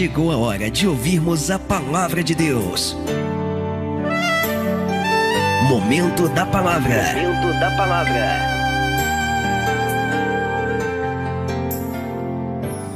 chegou a hora de ouvirmos a palavra de Deus. Momento da palavra. Momento da palavra.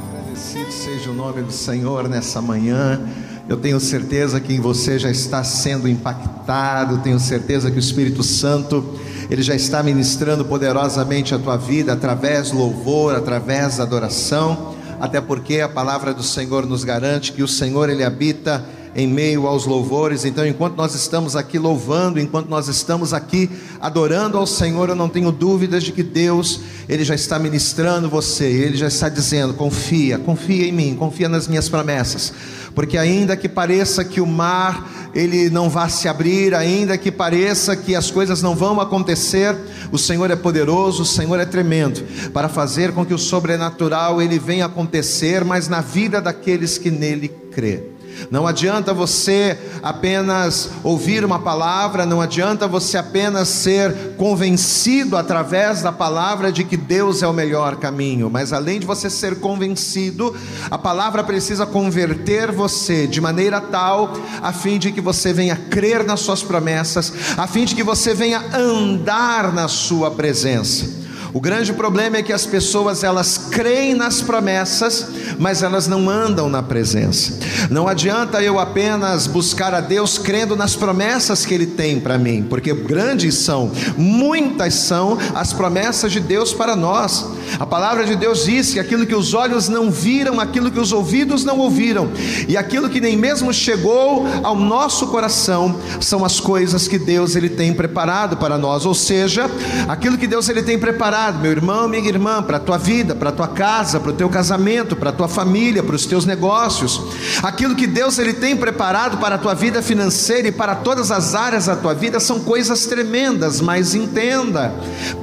Agradecido seja o nome do Senhor nessa manhã. Eu tenho certeza que em você já está sendo impactado, tenho certeza que o Espírito Santo, ele já está ministrando poderosamente a tua vida através do louvor, através da adoração até porque a palavra do Senhor nos garante que o Senhor ele habita em meio aos louvores. Então, enquanto nós estamos aqui louvando, enquanto nós estamos aqui adorando ao Senhor, eu não tenho dúvidas de que Deus, ele já está ministrando você, ele já está dizendo: confia, confia em mim, confia nas minhas promessas. Porque ainda que pareça que o mar ele não vá se abrir, ainda que pareça que as coisas não vão acontecer, o Senhor é poderoso, o Senhor é tremendo para fazer com que o sobrenatural ele venha acontecer, mas na vida daqueles que nele crê. Não adianta você apenas ouvir uma palavra, não adianta você apenas ser convencido através da palavra de que Deus é o melhor caminho, mas além de você ser convencido, a palavra precisa converter você de maneira tal a fim de que você venha crer nas suas promessas, a fim de que você venha andar na sua presença. O grande problema é que as pessoas elas creem nas promessas, mas elas não andam na presença. Não adianta eu apenas buscar a Deus crendo nas promessas que Ele tem para mim, porque grandes são, muitas são as promessas de Deus para nós. A palavra de Deus diz que aquilo que os olhos não viram, aquilo que os ouvidos não ouviram, e aquilo que nem mesmo chegou ao nosso coração, são as coisas que Deus ele tem preparado para nós. Ou seja, aquilo que Deus ele tem preparado meu irmão, minha irmã, para a tua vida, para a tua casa, para o teu casamento, para a tua família, para os teus negócios. Aquilo que Deus ele tem preparado para a tua vida financeira e para todas as áreas da tua vida são coisas tremendas, mas entenda,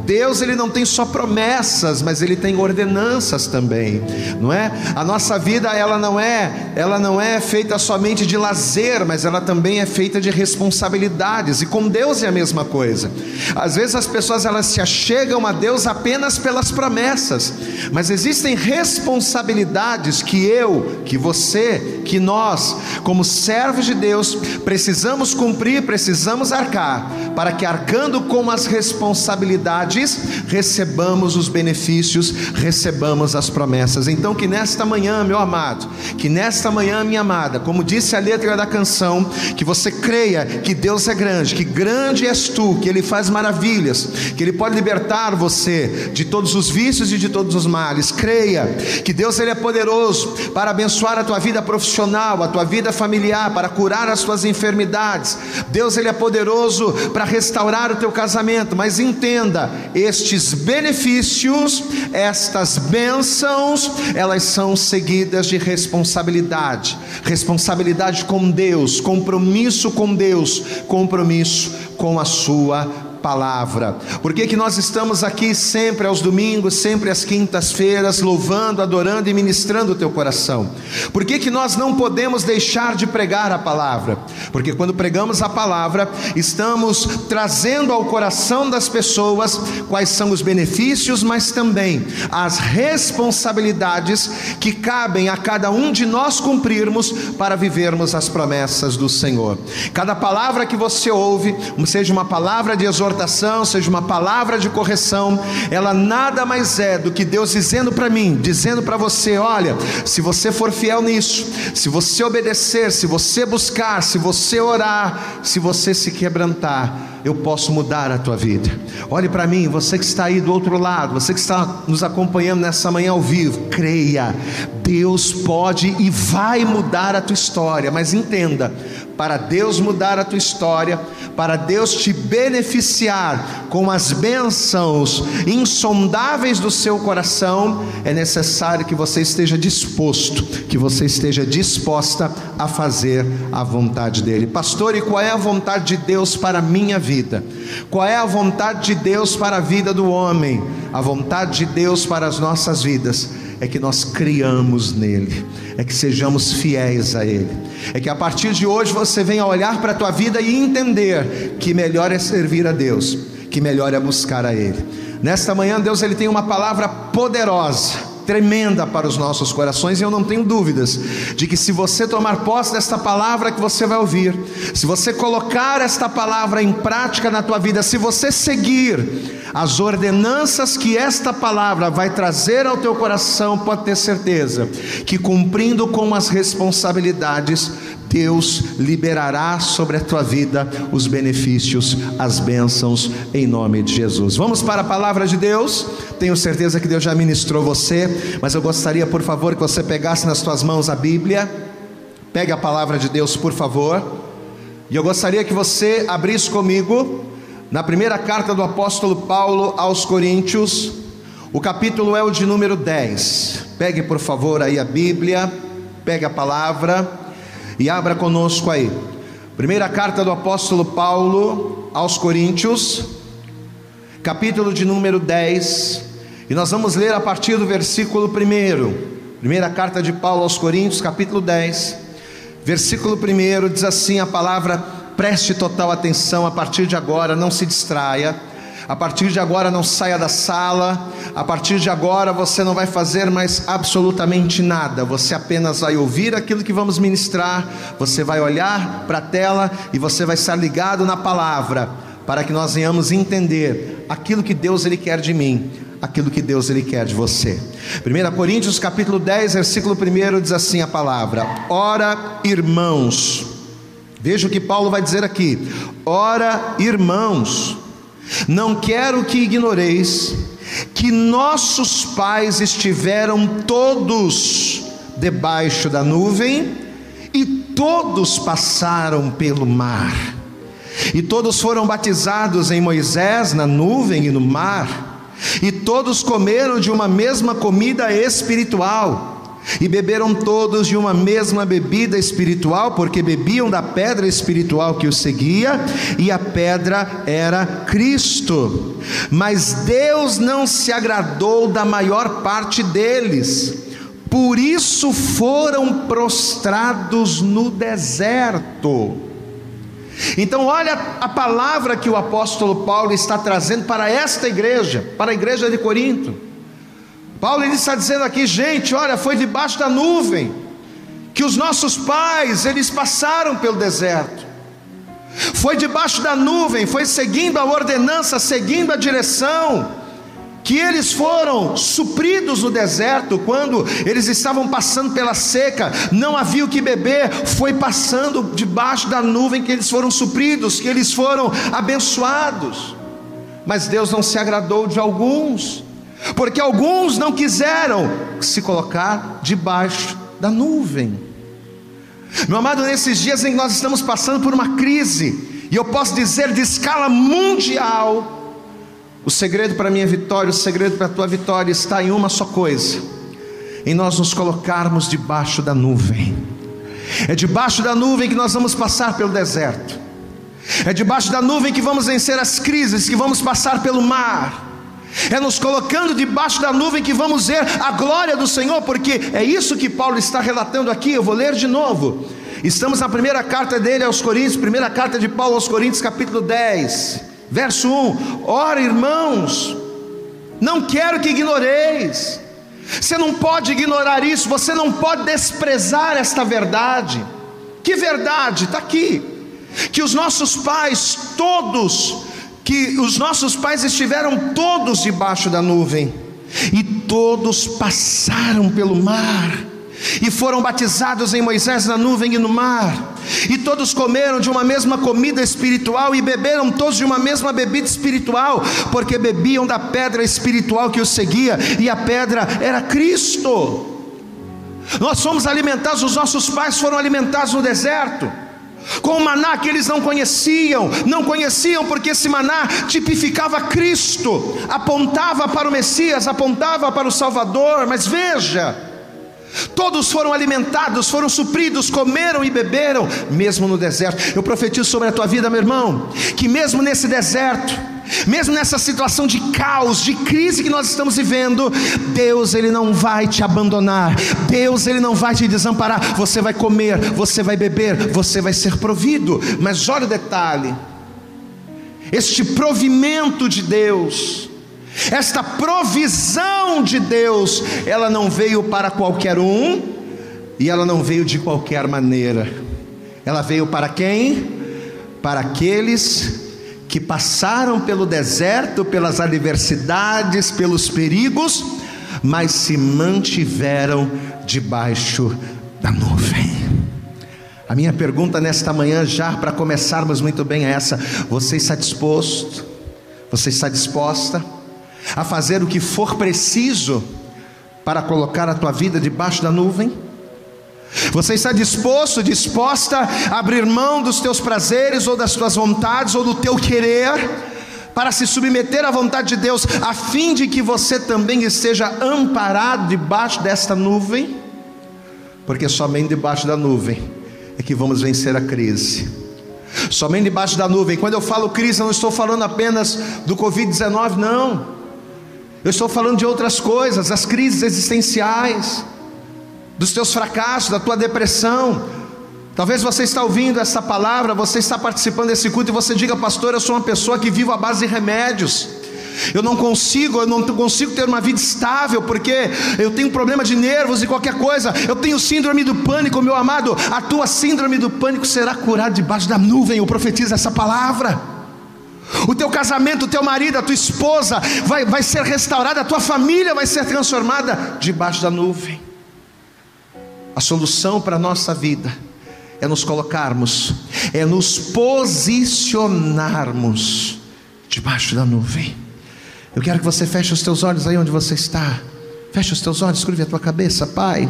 Deus ele não tem só promessas, mas ele tem ordenanças também, não é? A nossa vida ela não é, ela não é feita somente de lazer, mas ela também é feita de responsabilidades. E com Deus é a mesma coisa. Às vezes as pessoas elas se achegam a Deus apenas pelas promessas, mas existem responsabilidades que eu, que você, que nós, como servos de Deus, precisamos cumprir, precisamos arcar, para que arcando com as responsabilidades, recebamos os benefícios, recebamos as promessas. Então, que nesta manhã, meu amado, que nesta manhã, minha amada, como disse a letra da canção, que você creia que Deus é grande, que grande és tu, que Ele faz maravilhas, que Ele pode libertar você de todos os vícios e de todos os males. Creia que Deus ele é poderoso para abençoar a tua vida profissional, a tua vida familiar, para curar as tuas enfermidades. Deus ele é poderoso para restaurar o teu casamento, mas entenda, estes benefícios, estas bênçãos, elas são seguidas de responsabilidade. Responsabilidade com Deus, compromisso com Deus, compromisso com a sua palavra. Por que, que nós estamos aqui sempre aos domingos, sempre às quintas-feiras, louvando, adorando e ministrando o teu coração? Por que, que nós não podemos deixar de pregar a palavra? Porque quando pregamos a palavra, estamos trazendo ao coração das pessoas quais são os benefícios, mas também as responsabilidades que cabem a cada um de nós cumprirmos para vivermos as promessas do Senhor. Cada palavra que você ouve, seja uma palavra de exortação, exortação, seja uma palavra de correção, ela nada mais é do que Deus dizendo para mim, dizendo para você: olha, se você for fiel nisso, se você obedecer, se você buscar, se você orar, se você se quebrantar, eu posso mudar a tua vida. Olhe para mim, você que está aí do outro lado, você que está nos acompanhando nessa manhã ao vivo, creia, Deus pode e vai mudar a tua história, mas entenda, para Deus mudar a tua história, para Deus te beneficiar com as bênçãos insondáveis do seu coração, é necessário que você esteja disposto, que você esteja disposta a fazer a vontade dEle. Pastor, e qual é a vontade de Deus para a minha vida? Qual é a vontade de Deus para a vida do homem? A vontade de Deus para as nossas vidas é que nós criamos nele, é que sejamos fiéis a ele, é que a partir de hoje você venha olhar para a tua vida e entender que melhor é servir a Deus, que melhor é buscar a ele. Nesta manhã Deus ele tem uma palavra poderosa tremenda para os nossos corações e eu não tenho dúvidas de que se você tomar posse desta palavra que você vai ouvir, se você colocar esta palavra em prática na tua vida, se você seguir as ordenanças que esta palavra vai trazer ao teu coração, pode ter certeza que cumprindo com as responsabilidades, Deus liberará sobre a tua vida os benefícios, as bênçãos, em nome de Jesus. Vamos para a palavra de Deus. Tenho certeza que Deus já ministrou você, mas eu gostaria, por favor, que você pegasse nas tuas mãos a Bíblia. Pegue a palavra de Deus, por favor. E eu gostaria que você abrisse comigo na primeira carta do apóstolo Paulo aos Coríntios, o capítulo é o de número 10. Pegue, por favor, aí a Bíblia, pegue a palavra e abra conosco aí. Primeira carta do apóstolo Paulo aos Coríntios, capítulo de número 10, e nós vamos ler a partir do versículo 1. Primeira carta de Paulo aos Coríntios, capítulo 10, versículo 1 diz assim a palavra preste total atenção a partir de agora, não se distraia. A partir de agora não saia da sala, a partir de agora você não vai fazer mais absolutamente nada, você apenas vai ouvir aquilo que vamos ministrar, você vai olhar para a tela e você vai estar ligado na palavra, para que nós venhamos entender aquilo que Deus ele quer de mim, aquilo que Deus ele quer de você. 1 Coríntios capítulo 10, versículo 1 diz assim a palavra: Ora, irmãos, Veja o que Paulo vai dizer aqui: Ora, irmãos, não quero que ignoreis que nossos pais estiveram todos debaixo da nuvem e todos passaram pelo mar. E todos foram batizados em Moisés na nuvem e no mar. E todos comeram de uma mesma comida espiritual e beberam todos de uma mesma bebida espiritual, porque bebiam da pedra espiritual que os seguia, e a pedra era Cristo. Mas Deus não se agradou da maior parte deles, por isso foram prostrados no deserto. Então, olha a palavra que o apóstolo Paulo está trazendo para esta igreja, para a igreja de Corinto. Paulo ele está dizendo aqui, gente, olha, foi debaixo da nuvem que os nossos pais eles passaram pelo deserto. Foi debaixo da nuvem, foi seguindo a ordenança, seguindo a direção, que eles foram supridos no deserto, quando eles estavam passando pela seca, não havia o que beber, foi passando debaixo da nuvem que eles foram supridos, que eles foram abençoados. Mas Deus não se agradou de alguns, porque alguns não quiseram se colocar debaixo da nuvem. Meu amado, nesses dias em que nós estamos passando por uma crise, e eu posso dizer de escala mundial, o segredo para a minha vitória, o segredo para a tua vitória está em uma só coisa: em nós nos colocarmos debaixo da nuvem. É debaixo da nuvem que nós vamos passar pelo deserto. É debaixo da nuvem que vamos vencer as crises, que vamos passar pelo mar. É nos colocando debaixo da nuvem que vamos ver a glória do Senhor, porque é isso que Paulo está relatando aqui. Eu vou ler de novo. Estamos na primeira carta dele aos Coríntios, primeira carta de Paulo aos Coríntios, capítulo 10, verso 1. Ora, irmãos, não quero que ignoreis. Você não pode ignorar isso, você não pode desprezar esta verdade. Que verdade? Está aqui. Que os nossos pais todos que os nossos pais estiveram todos debaixo da nuvem, e todos passaram pelo mar, e foram batizados em Moisés na nuvem e no mar, e todos comeram de uma mesma comida espiritual, e beberam todos de uma mesma bebida espiritual, porque bebiam da pedra espiritual que os seguia, e a pedra era Cristo. Nós fomos alimentados, os nossos pais foram alimentados no deserto com o maná que eles não conheciam, não conheciam porque esse maná tipificava Cristo, apontava para o Messias, apontava para o Salvador, mas veja, todos foram alimentados, foram supridos, comeram e beberam, mesmo no deserto. Eu profetizo sobre a tua vida, meu irmão, que mesmo nesse deserto, mesmo nessa situação de caos, de crise que nós estamos vivendo, Deus ele não vai te abandonar. Deus ele não vai te desamparar. Você vai comer, você vai beber, você vai ser provido. Mas olha o detalhe. Este provimento de Deus Esta provisão de Deus, ela não veio para qualquer um e ela não veio de qualquer maneira. Ela veio para quem? Para aqueles que passaram pelo deserto, pelas adversidades, pelos perigos, mas se mantiveram debaixo da nuvem. A minha pergunta nesta manhã, já para começarmos muito bem, é essa: você está disposto? Você está disposta a fazer o que for preciso para colocar a tua vida debaixo da nuvem? Você está disposto, disposta a abrir mão dos teus prazeres ou das tuas vontades ou do teu querer para se submeter à vontade de Deus, a fim de que você também esteja amparado debaixo desta nuvem? Porque somente debaixo da nuvem é que vamos vencer a crise. Somente debaixo da nuvem. Quando eu falo crise, eu não estou falando apenas do Covid-19, não. Eu estou falando de outras coisas, as crises existenciais, dos teus fracassos, da tua depressão. Talvez você está ouvindo essa palavra, você está participando desse culto e você diga, pastor, eu sou uma pessoa que vivo à base de remédios. Eu não consigo, eu não consigo ter uma vida estável porque eu tenho problema de nervos e qualquer coisa. Eu tenho síndrome do pânico, meu amado. A tua síndrome do pânico será curada debaixo da nuvem. Eu profetizo essa palavra. O teu casamento, o teu marido, a tua esposa vai, vai ser restaurada, a tua família vai ser transformada debaixo da nuvem. A solução para a nossa vida é nos colocarmos, é nos posicionarmos debaixo da nuvem. Eu quero que você feche os teus olhos aí onde você está. Feche os teus olhos, curve a tua cabeça, Pai.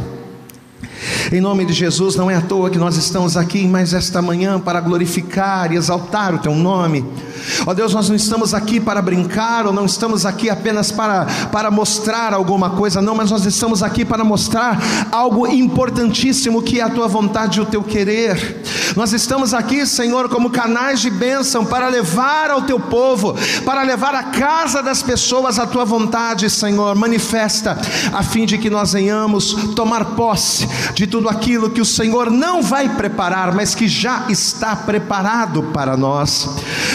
Em nome de Jesus, não é à toa que nós estamos aqui mais esta manhã para glorificar e exaltar o Teu nome. Ó oh Deus, nós não estamos aqui para brincar, ou não estamos aqui apenas para, para mostrar alguma coisa, não, mas nós estamos aqui para mostrar algo importantíssimo que é a Tua vontade e o Teu querer. Nós estamos aqui, Senhor, como canais de bênção para levar ao Teu povo, para levar à casa das pessoas a Tua vontade, Senhor. Manifesta, a fim de que nós venhamos tomar posse de tudo aquilo que o Senhor não vai preparar, mas que já está preparado para nós.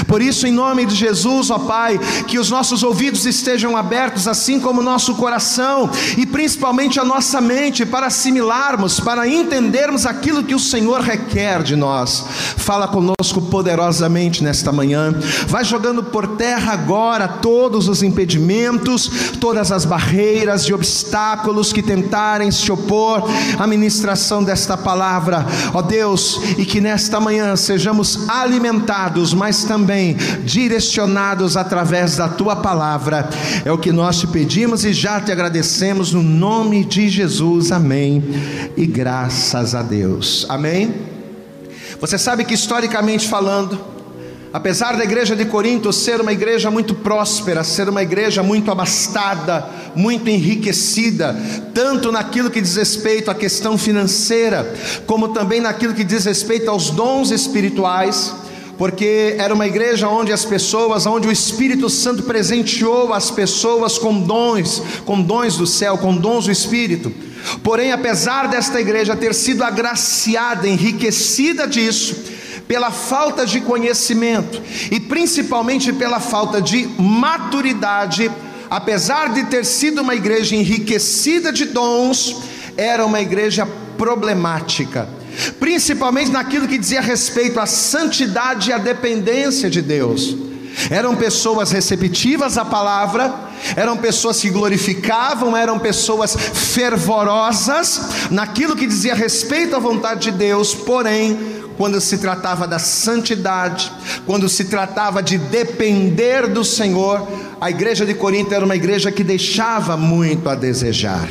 Por isso, em nome de Jesus, ó Pai, que os nossos ouvidos estejam abertos, assim como o nosso coração e principalmente a nossa mente, para assimilarmos, para entendermos aquilo que o Senhor requer de nós. Fala conosco poderosamente nesta manhã. Vai jogando por terra agora todos os impedimentos, todas as barreiras e obstáculos que tentarem se opor à ministração desta palavra, ó Deus, e que nesta manhã sejamos alimentados, mas também direcionados através da tua palavra. É o que nós te pedimos e já te agradecemos no nome de Jesus. Amém. E graças a Deus. Amém. Você sabe que historicamente falando, Apesar da igreja de Corinto ser uma igreja muito próspera, ser uma igreja muito abastada, muito enriquecida, tanto naquilo que diz respeito à questão financeira, como também naquilo que diz respeito aos dons espirituais, porque era uma igreja onde as pessoas, onde o Espírito Santo presenteou as pessoas com dons, com dons do céu, com dons do Espírito. Porém, apesar desta igreja ter sido agraciada, enriquecida disso, pela falta de conhecimento e principalmente pela falta de maturidade, apesar de ter sido uma igreja enriquecida de dons, era uma igreja problemática, principalmente naquilo que dizia respeito à santidade e à dependência de Deus. Eram pessoas receptivas à palavra, eram pessoas que glorificavam, eram pessoas fervorosas naquilo que dizia respeito à vontade de Deus, porém quando se tratava da santidade, quando se tratava de depender do Senhor, a igreja de Corinto era uma igreja que deixava muito a desejar.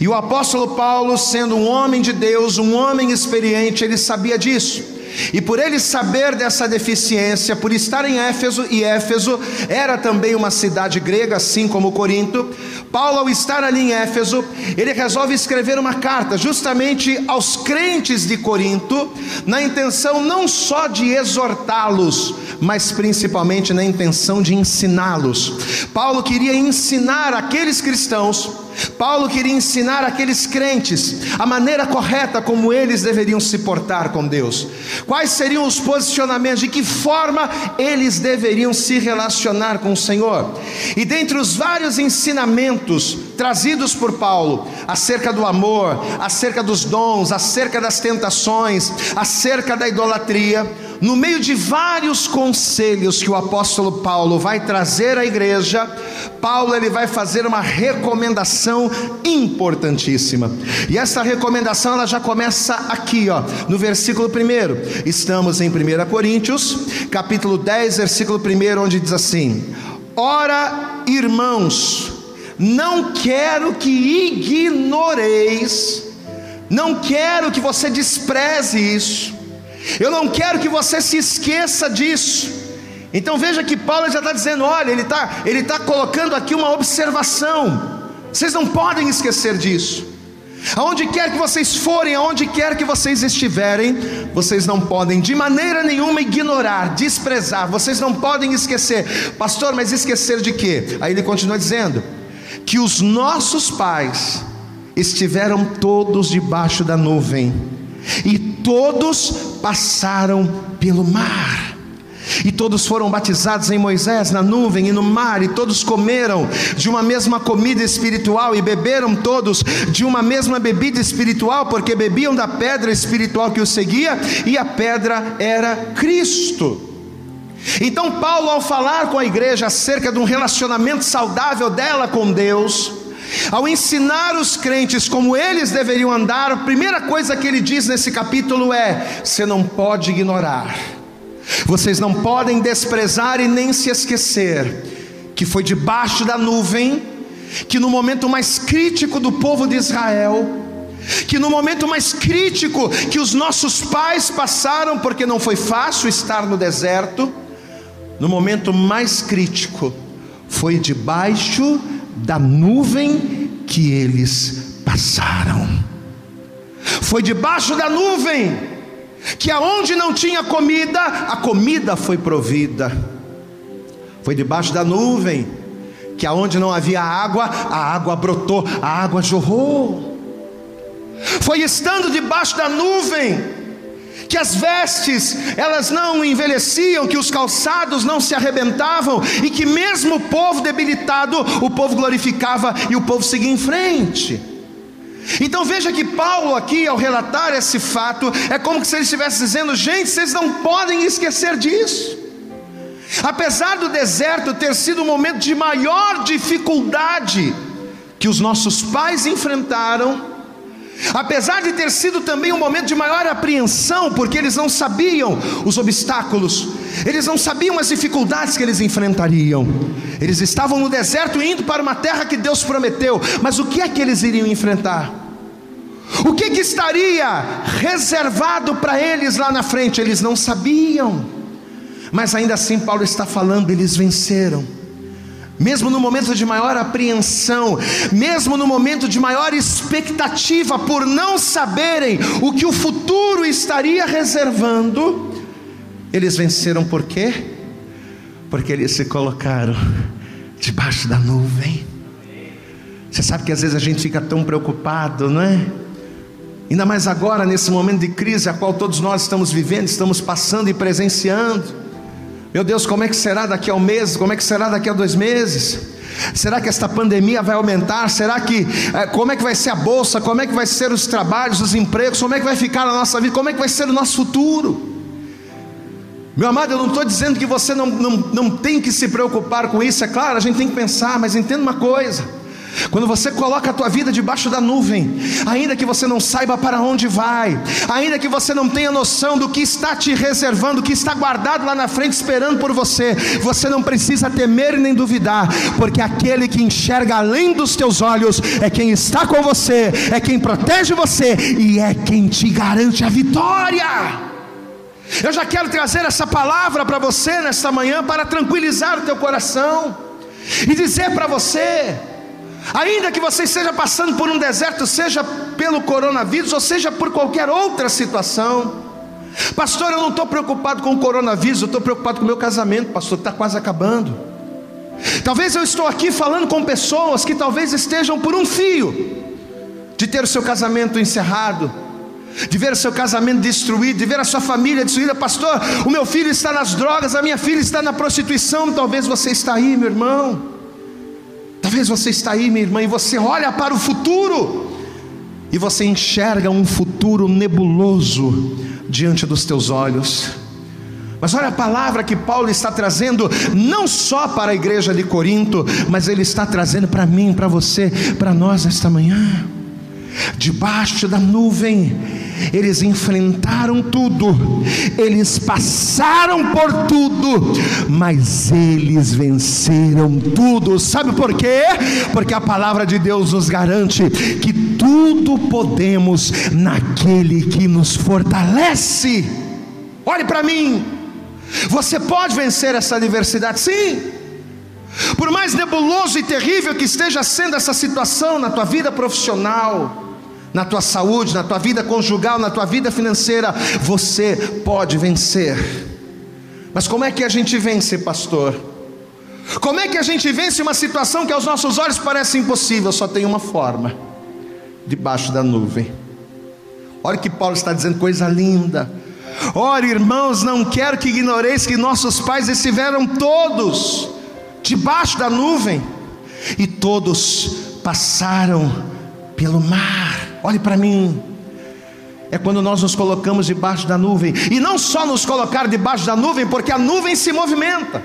E o apóstolo Paulo, sendo um homem de Deus, um homem experiente, ele sabia disso. E por ele saber dessa deficiência, por estar em Éfeso, e Éfeso era também uma cidade grega, assim como Corinto, Paulo, ao estar ali em Éfeso, ele resolve escrever uma carta justamente aos crentes de Corinto, na intenção não só de exortá-los, mas principalmente na intenção de ensiná-los. Paulo queria ensinar aqueles cristãos, Paulo queria ensinar aqueles crentes a maneira correta como eles deveriam se portar com Deus. Quais seriam os posicionamentos, de que forma eles deveriam se relacionar com o Senhor. E dentre os vários ensinamentos trazidos por Paulo acerca do amor, acerca dos dons, acerca das tentações, acerca da idolatria, no meio de vários conselhos que o apóstolo Paulo vai trazer à igreja, Paulo ele vai fazer uma recomendação importantíssima. E essa recomendação ela já começa aqui, ó, no versículo 1. Estamos em 1 Coríntios, capítulo 10, versículo 1, onde diz assim: Ora, irmãos, não quero que ignoreis, não quero que você despreze isso eu não quero que você se esqueça disso. Então veja que Paulo já está dizendo: olha, ele está ele tá colocando aqui uma observação. Vocês não podem esquecer disso. Aonde quer que vocês forem, aonde quer que vocês estiverem, vocês não podem de maneira nenhuma ignorar, desprezar, vocês não podem esquecer, pastor, mas esquecer de quê? Aí ele continua dizendo: que os nossos pais estiveram todos debaixo da nuvem, e todos passaram pelo mar. E todos foram batizados em Moisés, na nuvem e no mar, e todos comeram de uma mesma comida espiritual, e beberam todos de uma mesma bebida espiritual, porque bebiam da pedra espiritual que os seguia, e a pedra era Cristo. Então, Paulo, ao falar com a igreja acerca de um relacionamento saudável dela com Deus, ao ensinar os crentes como eles deveriam andar, a primeira coisa que ele diz nesse capítulo é: você não pode ignorar, vocês não podem desprezar e nem se esquecer que foi debaixo da nuvem, que no momento mais crítico do povo de Israel, que no momento mais crítico que os nossos pais passaram, porque não foi fácil estar no deserto, no momento mais crítico, foi debaixo da nuvem que eles passaram. Foi debaixo da nuvem que aonde não tinha comida, a comida foi provida. Foi debaixo da nuvem que aonde não havia água, a água brotou, a água jorrou. Foi estando debaixo da nuvem que as vestes elas não envelheciam, que os calçados não se arrebentavam e que mesmo o povo debilitado, o povo glorificava e o povo seguia em frente. Então veja que Paulo aqui ao relatar esse fato é como se ele estivesse dizendo: gente, vocês não podem esquecer disso. Apesar do deserto ter sido o momento de maior dificuldade que os nossos pais enfrentaram, Apesar de ter sido também um momento de maior apreensão, porque eles não sabiam os obstáculos, eles não sabiam as dificuldades que eles enfrentariam. Eles estavam no deserto indo para uma terra que Deus prometeu, mas o que é que eles iriam enfrentar? O que, que estaria reservado para eles lá na frente? Eles não sabiam, mas ainda assim, Paulo está falando, eles venceram mesmo no momento de maior apreensão, mesmo no momento de maior expectativa, por não saberem o que o futuro estaria reservando, eles venceram por quê? Porque eles se colocaram debaixo da nuvem. Você sabe que às vezes a gente fica tão preocupado, não é? Ainda mais agora, nesse momento de crise a qual todos nós estamos vivendo, estamos passando e presenciando. Meu Deus, como é que será daqui a um mês? Como é que será daqui a dois meses? Será que esta pandemia vai aumentar? Será que é, como é que vai ser a bolsa? Como é que vai ser os trabalhos, os empregos? Como é que vai ficar a nossa vida? Como é que vai ser o nosso futuro? Meu amado, eu não estou dizendo que você não, não, não tem que se preocupar com isso, é claro, a gente tem que pensar, mas entenda uma coisa: quando você coloca a tua vida debaixo da nuvem, ainda que você não saiba para onde vai, ainda que você não tenha noção do que está te reservando, que está guardado lá na frente esperando por você, você não precisa temer nem duvidar, porque aquele que enxerga além dos teus olhos é quem está com você, é quem protege você e é quem te garante a vitória. Eu já quero trazer essa palavra para você nesta manhã para tranquilizar o teu coração e dizer para você Ainda que você esteja passando por um deserto, seja pelo coronavírus ou seja por qualquer outra situação, Pastor, eu não estou preocupado com o coronavírus, eu estou preocupado com o meu casamento, pastor, está quase acabando. Talvez eu estou aqui falando com pessoas que talvez estejam por um fio de ter o seu casamento encerrado, de ver o seu casamento destruído, de ver a sua família destruída. Pastor, o meu filho está nas drogas, a minha filha está na prostituição. Talvez você está aí, meu irmão. Talvez você está aí, minha irmã, e você olha para o futuro e você enxerga um futuro nebuloso diante dos teus olhos. Mas olha a palavra que Paulo está trazendo, não só para a igreja de Corinto, mas ele está trazendo para mim, para você, para nós esta manhã debaixo da nuvem, eles enfrentaram tudo, eles passaram por tudo, mas eles venceram tudo. Sabe por quê? Porque a palavra de Deus nos garante que tudo podemos naquele que nos fortalece. Olhe para mim, você pode vencer essa adversidade, sim. Por mais nebuloso e terrível que esteja sendo essa situação na tua vida profissional, na tua saúde, na tua vida conjugal, na tua vida financeira, você pode vencer. Mas como é que a gente vence, pastor? Como é que a gente vence uma situação que aos nossos olhos parece impossível? Só tem uma forma: debaixo da nuvem. Olha que Paulo está dizendo coisa linda. Ora, irmãos, não quero que ignoreis que nossos pais estiveram todos debaixo da nuvem e todos passaram pelo mar. Olhe para mim. É quando nós nos colocamos debaixo da nuvem, e não só nos colocar debaixo da nuvem, porque a nuvem se movimenta.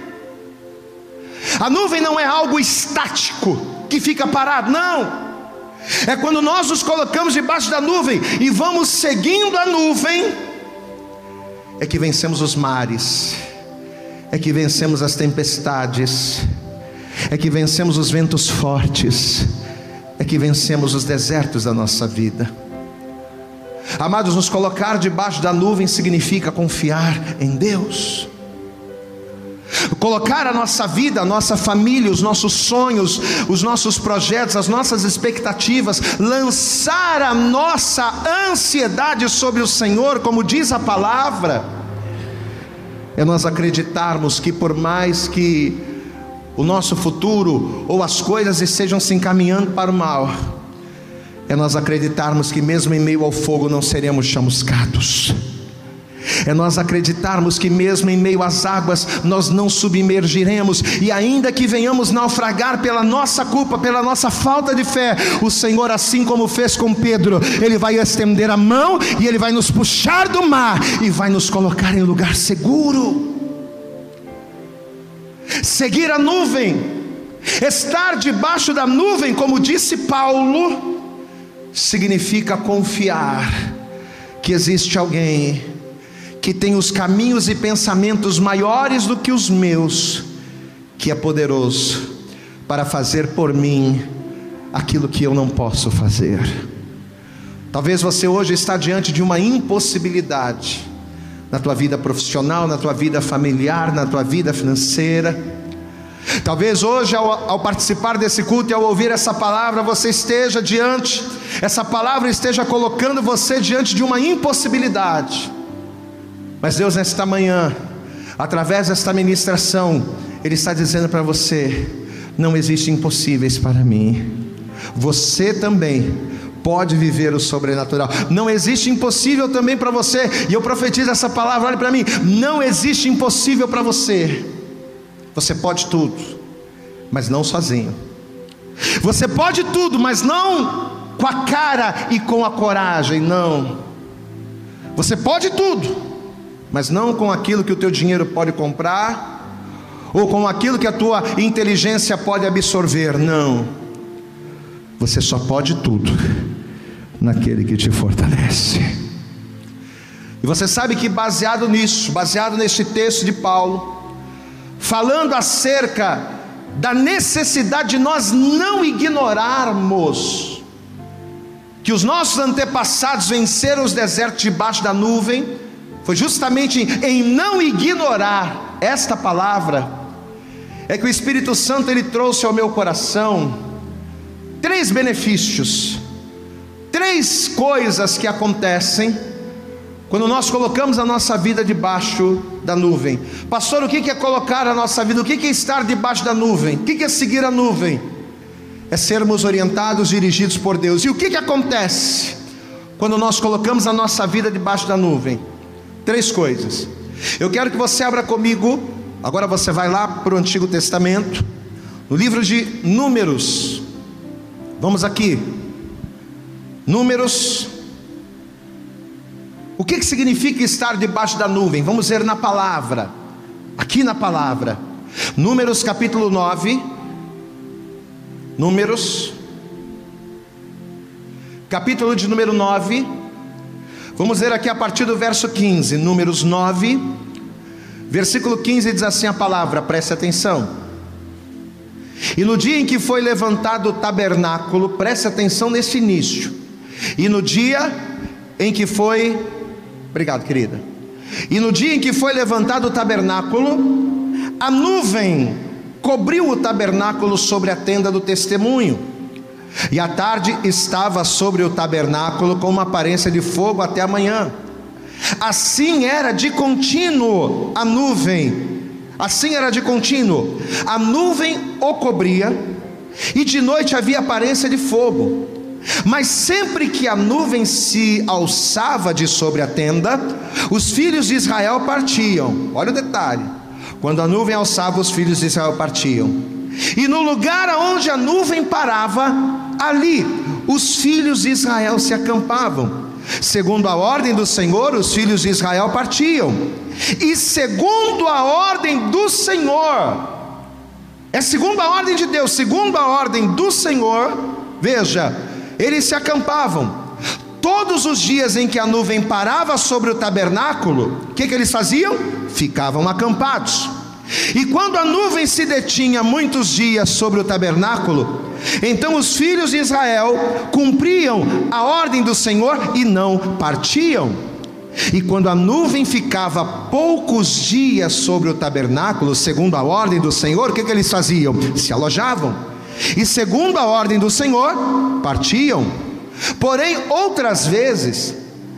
A nuvem não é algo estático que fica parado, não. É quando nós nos colocamos debaixo da nuvem e vamos seguindo a nuvem, é que vencemos os mares, é que vencemos as tempestades, é que vencemos os ventos fortes é que vencemos os desertos da nossa vida. Amados, nos colocar debaixo da nuvem significa confiar em Deus. Colocar a nossa vida, a nossa família, os nossos sonhos, os nossos projetos, as nossas expectativas, lançar a nossa ansiedade sobre o Senhor, como diz a palavra, é nós acreditarmos que por mais que o nosso futuro ou as coisas estejam se encaminhando para o mal, é nós acreditarmos que mesmo em meio ao fogo não seremos chamuscados. É nós acreditarmos que mesmo em meio às águas nós não submergiremos. E ainda que venhamos naufragar pela nossa culpa, pela nossa falta de fé, o Senhor assim como fez com Pedro, ele vai estender a mão e ele vai nos puxar do mar e vai nos colocar em lugar seguro. Seguir a nuvem, estar debaixo da nuvem, como disse Paulo, significa confiar que existe alguém que tem os caminhos e pensamentos maiores do que os meus, que é poderoso para fazer por mim aquilo que eu não posso fazer. Talvez você hoje está diante de uma impossibilidade na tua vida profissional, na tua vida familiar, na tua vida financeira. Talvez hoje, ao, ao, participar desse culto e ao ouvir essa palavra, você esteja diante, essa palavra esteja colocando você diante de uma impossibilidade. Mas Deus, nesta manhã, através desta ministração, Ele está dizendo para você: não existem impossíveis para mim. Você também pode viver o sobrenatural. Não existe impossível também para você. E eu profetizo essa palavra, olhe para mim. Não existe impossível para você. Você pode tudo, mas não sozinho. Você pode tudo, mas não com a cara e com a coragem, não. Você pode tudo, mas não com aquilo que o teu dinheiro pode comprar ou com aquilo que a tua inteligência pode absorver, não. Você só pode tudo naquele que te fortalece. E você sabe que baseado nisso, baseado neste texto de Paulo, falando acerca da necessidade de nós não ignorarmos que os nossos antepassados venceram os desertos debaixo da nuvem, foi justamente em não ignorar esta palavra é que o Espírito Santo ele trouxe ao meu coração três benefícios três coisas que acontecem quando nós colocamos a nossa vida debaixo da nuvem. Pastor, o que é colocar a nossa vida? O que é estar debaixo da nuvem? O que é seguir a nuvem? É sermos orientados, dirigidos por Deus. E o que, que acontece quando nós colocamos a nossa vida debaixo da nuvem? Três coisas. Eu quero que você abra comigo, agora você vai lá para o Antigo Testamento, no livro de Números. Vamos aqui. Números. O que, que significa estar debaixo da nuvem? Vamos ver na palavra. Aqui na palavra. Números capítulo 9. Números. Capítulo de número 9. Vamos ver aqui a partir do verso 15. Números 9. Versículo 15 diz assim a palavra, preste atenção. E no dia em que foi levantado o tabernáculo, preste atenção nesse início. E no dia em que foi, obrigado, querida. E no dia em que foi levantado o tabernáculo, a nuvem cobriu o tabernáculo sobre a tenda do testemunho. E a tarde estava sobre o tabernáculo com uma aparência de fogo até a manhã. Assim era de contínuo a nuvem Assim era de contínuo. A nuvem o cobria e de noite havia aparência de fogo. Mas sempre que a nuvem se alçava de sobre a tenda, os filhos de Israel partiam. Olha o detalhe. Quando a nuvem alçava, os filhos de Israel partiam. E no lugar onde a nuvem parava, ali os filhos de Israel se acampavam. Segundo a ordem do Senhor, os filhos de Israel partiam. E segundo a ordem do Senhor, é segundo a ordem de Deus, segundo a ordem do Senhor, veja, eles se acampavam. Todos os dias em que a nuvem parava sobre o tabernáculo, o que, que eles faziam? Ficavam acampados. E quando a nuvem se detinha muitos dias sobre o tabernáculo, então os filhos de Israel cumpriam a ordem do Senhor e não partiam. E quando a nuvem ficava poucos dias sobre o tabernáculo, segundo a ordem do Senhor, o que, que eles faziam? Se alojavam. E segundo a ordem do Senhor, partiam. Porém, outras vezes,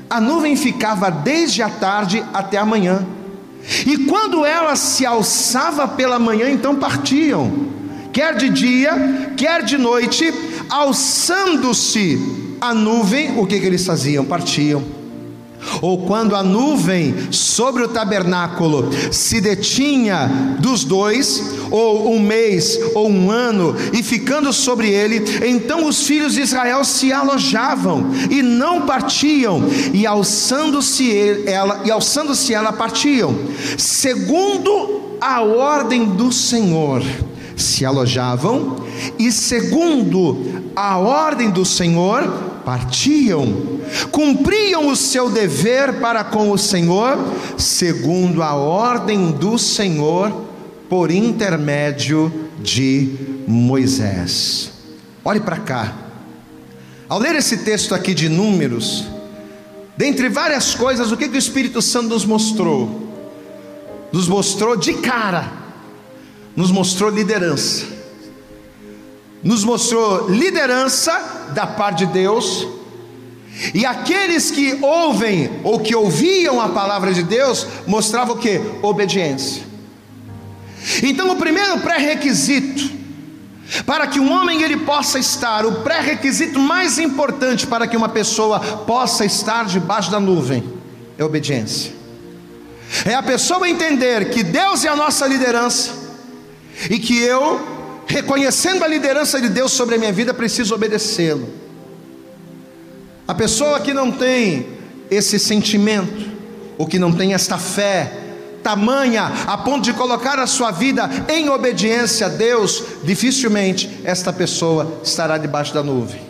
a nuvem ficava desde a tarde até a manhã. E quando ela se alçava pela manhã, então partiam, quer de dia, quer de noite, alçando-se a nuvem, o que, que eles faziam? Partiam ou quando a nuvem sobre o tabernáculo se detinha dos dois, ou um mês, ou um ano, e ficando sobre ele, então os filhos de Israel se alojavam e não partiam, e alçando-se ela, e alçando-se ela partiam, segundo a ordem do Senhor se alojavam e segundo a ordem do Senhor partiam, cumpriam o seu dever para com o Senhor, segundo a ordem do Senhor, por intermédio de Moisés. Olhe para cá. Ao ler esse texto aqui de Números, dentre várias coisas, o que, que o Espírito Santo nos mostrou? Nos mostrou de cara, nos mostrou liderança nos mostrou liderança da parte de Deus, e aqueles que ouvem ou que ouviam a palavra de Deus mostravam o que? Obediência. Então, o primeiro pré-requisito para que um homem ele possa estar, o pré-requisito mais importante para que uma pessoa possa estar debaixo da nuvem é obediência. É a pessoa entender que Deus é a nossa liderança e que eu reconhecendo a liderança de Deus sobre a minha vida, preciso obedecê-lo. A pessoa que não tem esse sentimento, ou que não tem esta fé, tamanha a ponto de colocar a sua vida em obediência a Deus, dificilmente esta pessoa estará debaixo da nuvem.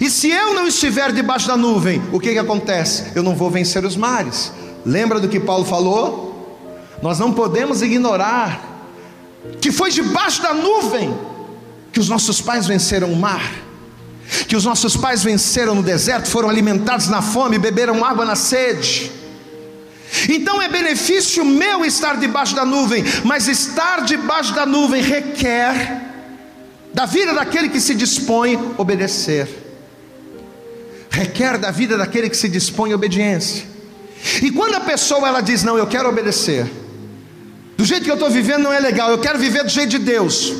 E se eu não estiver debaixo da nuvem, o que, que acontece? Eu não vou vencer os mares. Lembra do que Paulo falou? Nós não podemos ignorar que foi debaixo da nuvem que os nossos pais venceram o mar, que os nossos pais venceram no deserto, foram alimentados na fome, beberam água na sede. Então é benefício meu estar debaixo da nuvem, mas estar debaixo da nuvem requer da vida daquele que se dispõe a obedecer. Requer da vida daquele que se dispõe a obediência. E quando a pessoa ela diz: Não, eu quero obedecer, do jeito que eu estou vivendo não é legal, eu quero viver do jeito de Deus.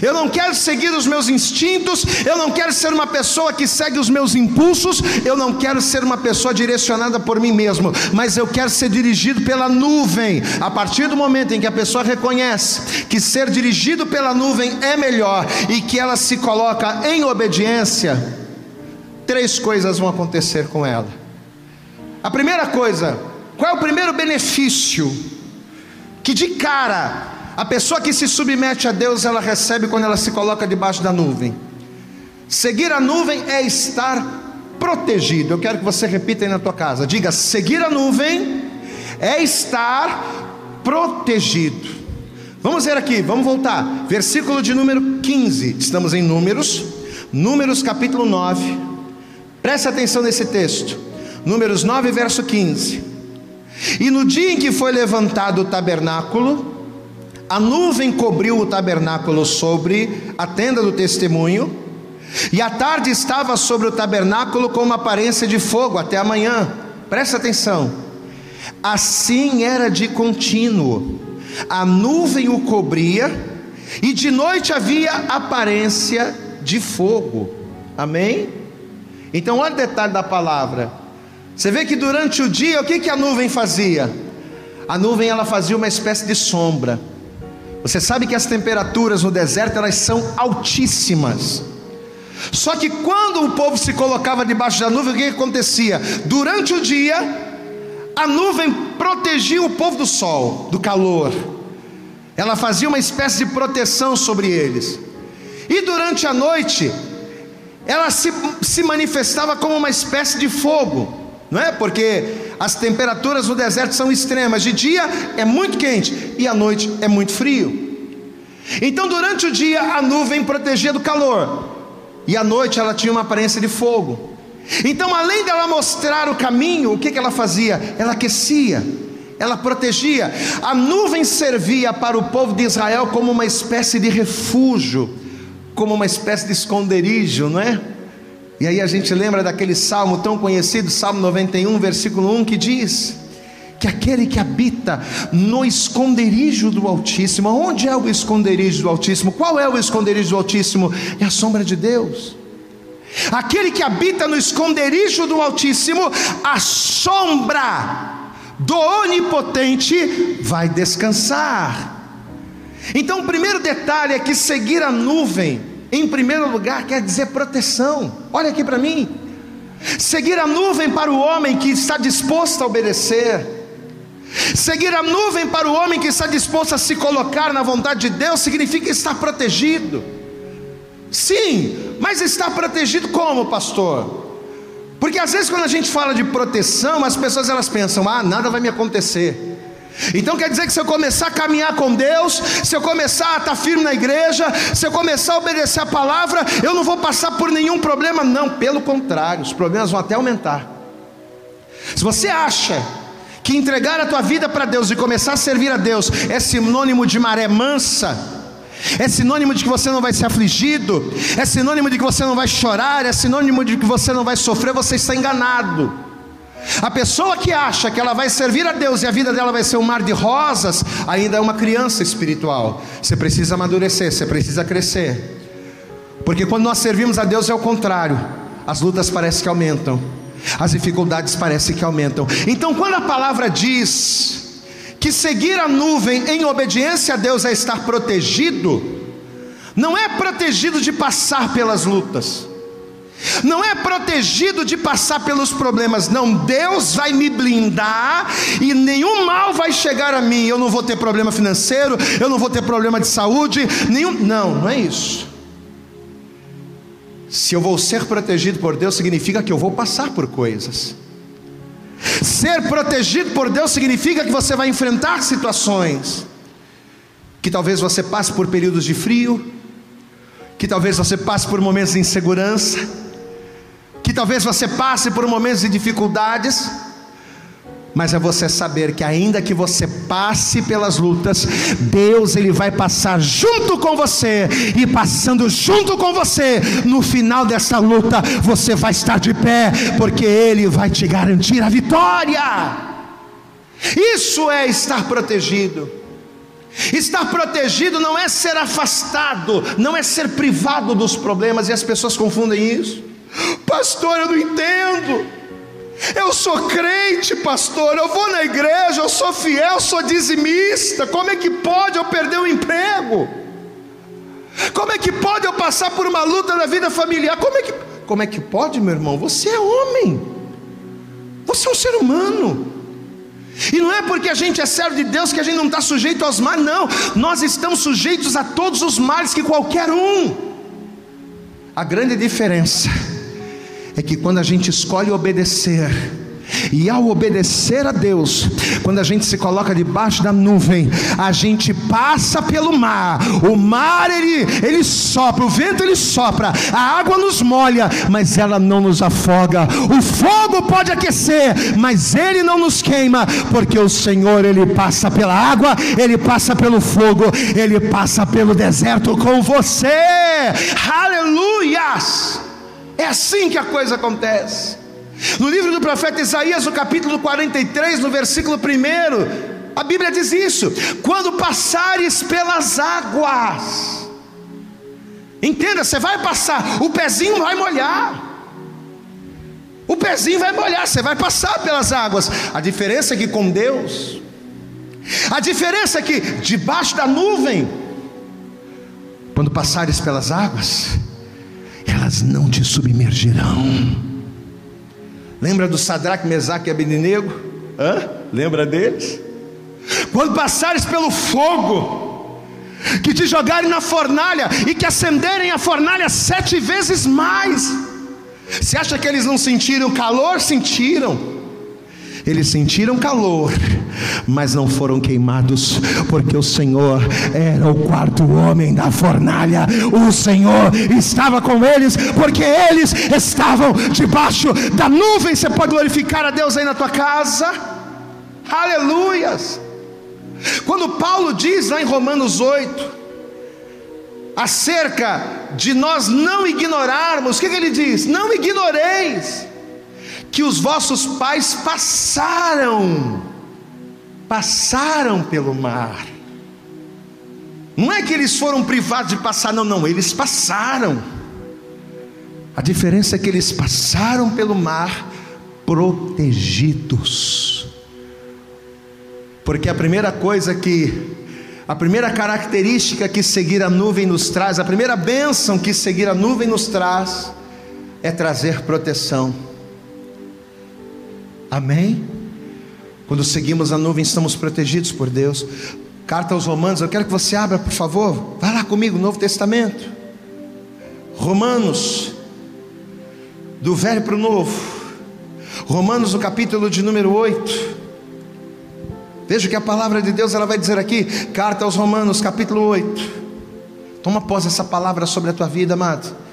Eu não quero seguir os meus instintos, eu não quero ser uma pessoa que segue os meus impulsos, eu não quero ser uma pessoa direcionada por mim mesmo, mas eu quero ser dirigido pela nuvem. A partir do momento em que a pessoa reconhece que ser dirigido pela nuvem é melhor e que ela se coloca em obediência, três coisas vão acontecer com ela. A primeira coisa, qual é o primeiro benefício que de cara a pessoa que se submete a Deus, ela recebe quando ela se coloca debaixo da nuvem. Seguir a nuvem é estar protegido. Eu quero que você repita aí na tua casa. Diga: seguir a nuvem é estar protegido. Vamos ver aqui, vamos voltar. Versículo de número 15. Estamos em Números, Números capítulo 9. Preste atenção nesse texto. Números 9, verso 15. E no dia em que foi levantado o tabernáculo, a nuvem cobriu o tabernáculo sobre a tenda do testemunho, e a tarde estava sobre o tabernáculo com uma aparência de fogo até amanhã. Presta atenção. Assim era de contínuo. A nuvem o cobria e de noite havia aparência de fogo. Amém? Então olha o detalhe da palavra. Você vê que durante o dia o que, que a nuvem fazia? A nuvem ela fazia uma espécie de sombra. Você sabe que as temperaturas no deserto elas são altíssimas. Só que quando o povo se colocava debaixo da nuvem, o que acontecia? Durante o dia, a nuvem protegia o povo do sol, do calor. Ela fazia uma espécie de proteção sobre eles. E durante a noite, ela se, se manifestava como uma espécie de fogo não é? Porque as temperaturas no deserto são extremas. De dia é muito quente e à noite é muito frio. Então, durante o dia, a nuvem protegia do calor, e à noite ela tinha uma aparência de fogo. Então, além dela mostrar o caminho, o que, que ela fazia? Ela aquecia, ela protegia. A nuvem servia para o povo de Israel como uma espécie de refúgio, como uma espécie de esconderijo, não é? E aí a gente lembra daquele salmo tão conhecido, Salmo 91, versículo 1, que diz: que aquele que habita no esconderijo do Altíssimo, onde é o esconderijo do Altíssimo? Qual é o esconderijo do Altíssimo? É a sombra de Deus. Aquele que habita no esconderijo do Altíssimo, a sombra do Onipotente vai descansar. Então, o primeiro detalhe é que seguir a nuvem, em primeiro lugar, quer dizer proteção. Olha aqui para mim. Seguir a nuvem para o homem que está disposto a obedecer. Seguir a nuvem para o homem que está disposto a se colocar na vontade de Deus significa estar protegido. Sim, mas estar protegido como, pastor? Porque às vezes quando a gente fala de proteção, as pessoas elas pensam: "Ah, nada vai me acontecer". Então quer dizer que se eu começar a caminhar com Deus, se eu começar a estar firme na igreja, se eu começar a obedecer a palavra, eu não vou passar por nenhum problema, não, pelo contrário, os problemas vão até aumentar. Se você acha que entregar a tua vida para Deus e começar a servir a Deus é sinônimo de maré mansa, é sinônimo de que você não vai ser afligido, é sinônimo de que você não vai chorar, é sinônimo de que você não vai sofrer, você está enganado. A pessoa que acha que ela vai servir a Deus e a vida dela vai ser um mar de rosas, ainda é uma criança espiritual. Você precisa amadurecer, você precisa crescer. Porque quando nós servimos a Deus é o contrário, as lutas parecem que aumentam as dificuldades parecem que aumentam. Então, quando a palavra diz que seguir a nuvem em obediência a Deus é estar protegido, não é protegido de passar pelas lutas, não é protegido de passar pelos problemas, não. Deus vai me blindar e nenhum mal vai chegar a mim. Eu não vou ter problema financeiro, eu não vou ter problema de saúde, nenhum. Não, não é isso. Se eu vou ser protegido por Deus, significa que eu vou passar por coisas. Ser protegido por Deus significa que você vai enfrentar situações, que talvez você passe por períodos de frio, que talvez você passe por momentos de insegurança, talvez você passe por momentos de dificuldades, mas é você saber que ainda que você passe pelas lutas, Deus ele vai passar junto com você e passando junto com você, no final dessa luta, você vai estar de pé, porque ele vai te garantir a vitória. Isso é estar protegido. Estar protegido não é ser afastado, não é ser privado dos problemas, e as pessoas confundem isso. Pastor, eu não entendo. Eu sou crente, pastor. Eu vou na igreja, eu sou fiel, sou dizimista. Como é que pode eu perder o emprego? Como é que pode eu passar por uma luta na vida familiar? Como é que, como é que pode, meu irmão? Você é homem. Você é um ser humano. E não é porque a gente é servo de Deus que a gente não está sujeito aos males, não. Nós estamos sujeitos a todos os males que qualquer um. A grande diferença é que quando a gente escolhe obedecer, e ao obedecer a Deus, quando a gente se coloca debaixo da nuvem, a gente passa pelo mar. O mar ele ele sopra, o vento ele sopra, a água nos molha, mas ela não nos afoga. O fogo pode aquecer, mas ele não nos queima, porque o Senhor ele passa pela água, ele passa pelo fogo, ele passa pelo deserto com você. Aleluias! É assim que a coisa acontece. No livro do profeta Isaías, no capítulo 43, no versículo 1, a Bíblia diz isso: quando passares pelas águas, entenda, você vai passar, o pezinho vai molhar. O pezinho vai molhar, você vai passar pelas águas. A diferença é que com Deus, a diferença é que debaixo da nuvem, quando passares pelas águas, elas não te submergirão. Lembra do Sadraque, Mesaque e Abednego? Hã? Lembra deles? Quando passares pelo fogo, que te jogarem na fornalha e que acenderem a fornalha sete vezes mais. Você acha que eles não sentiram calor? Sentiram. Eles sentiram calor, mas não foram queimados, porque o Senhor era o quarto homem da fornalha. O Senhor estava com eles, porque eles estavam debaixo da nuvem. Você pode glorificar a Deus aí na tua casa. Aleluias. Quando Paulo diz lá em Romanos 8, acerca de nós não ignorarmos, o que, que ele diz? Não ignoreis que os vossos pais passaram, passaram pelo mar. Não é que eles foram privados de passar, não, não, eles passaram. A diferença é que eles passaram pelo mar protegidos. Porque a primeira coisa que, a primeira característica que seguir a nuvem nos traz, a primeira bênção que seguir a nuvem nos traz, é trazer proteção. Amém? Quando seguimos a nuvem, estamos protegidos por Deus. Carta aos Romanos, eu quero que você abra, por favor. Vai lá comigo, Novo Testamento. Romanos, do velho para o novo. Romanos, no capítulo de número 8. Veja que a palavra de Deus ela vai dizer aqui, carta aos Romanos, capítulo 8. Toma posse essa palavra sobre a tua vida, amado.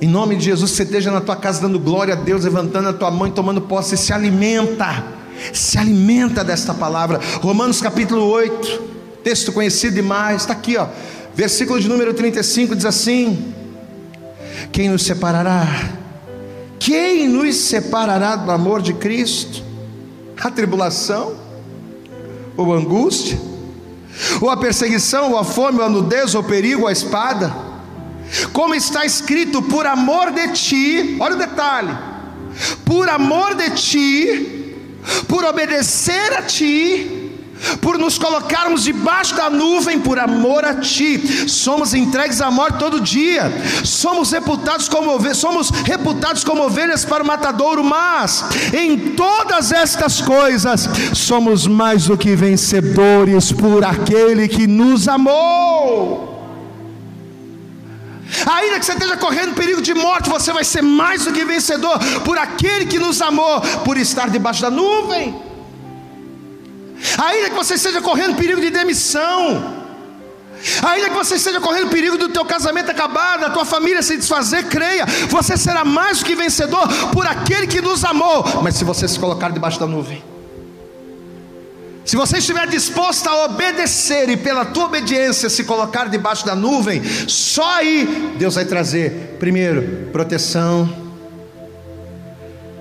Em nome de Jesus, você esteja na tua casa dando glória a Deus, levantando a tua mão e tomando posse, se alimenta, se alimenta desta palavra. Romanos capítulo 8, texto conhecido demais, está aqui, ó, versículo de número 35 diz assim: Quem nos separará? Quem nos separará do amor de Cristo? A tribulação? Ou a angústia? Ou a perseguição, ou a fome, ou a nudez, ou o perigo, ou a espada? Como está escrito, por amor de ti, olha o detalhe, por amor de ti, por obedecer a ti, por nos colocarmos debaixo da nuvem por amor a ti, somos entregues à morte todo dia, somos reputados como ovelhas, somos reputados como ovelhas para o matadouro, mas em todas estas coisas somos mais do que vencedores por aquele que nos amou. Ainda que você esteja correndo perigo de morte, você vai ser mais do que vencedor por aquele que nos amou, por estar debaixo da nuvem. Ainda que você esteja correndo perigo de demissão, Ainda que você esteja correndo perigo do teu casamento acabar, da tua família se desfazer, creia, você será mais do que vencedor por aquele que nos amou. Mas se você se colocar debaixo da nuvem, Se você estiver disposto a obedecer e pela tua obediência se colocar debaixo da nuvem, só aí Deus vai trazer, primeiro, proteção,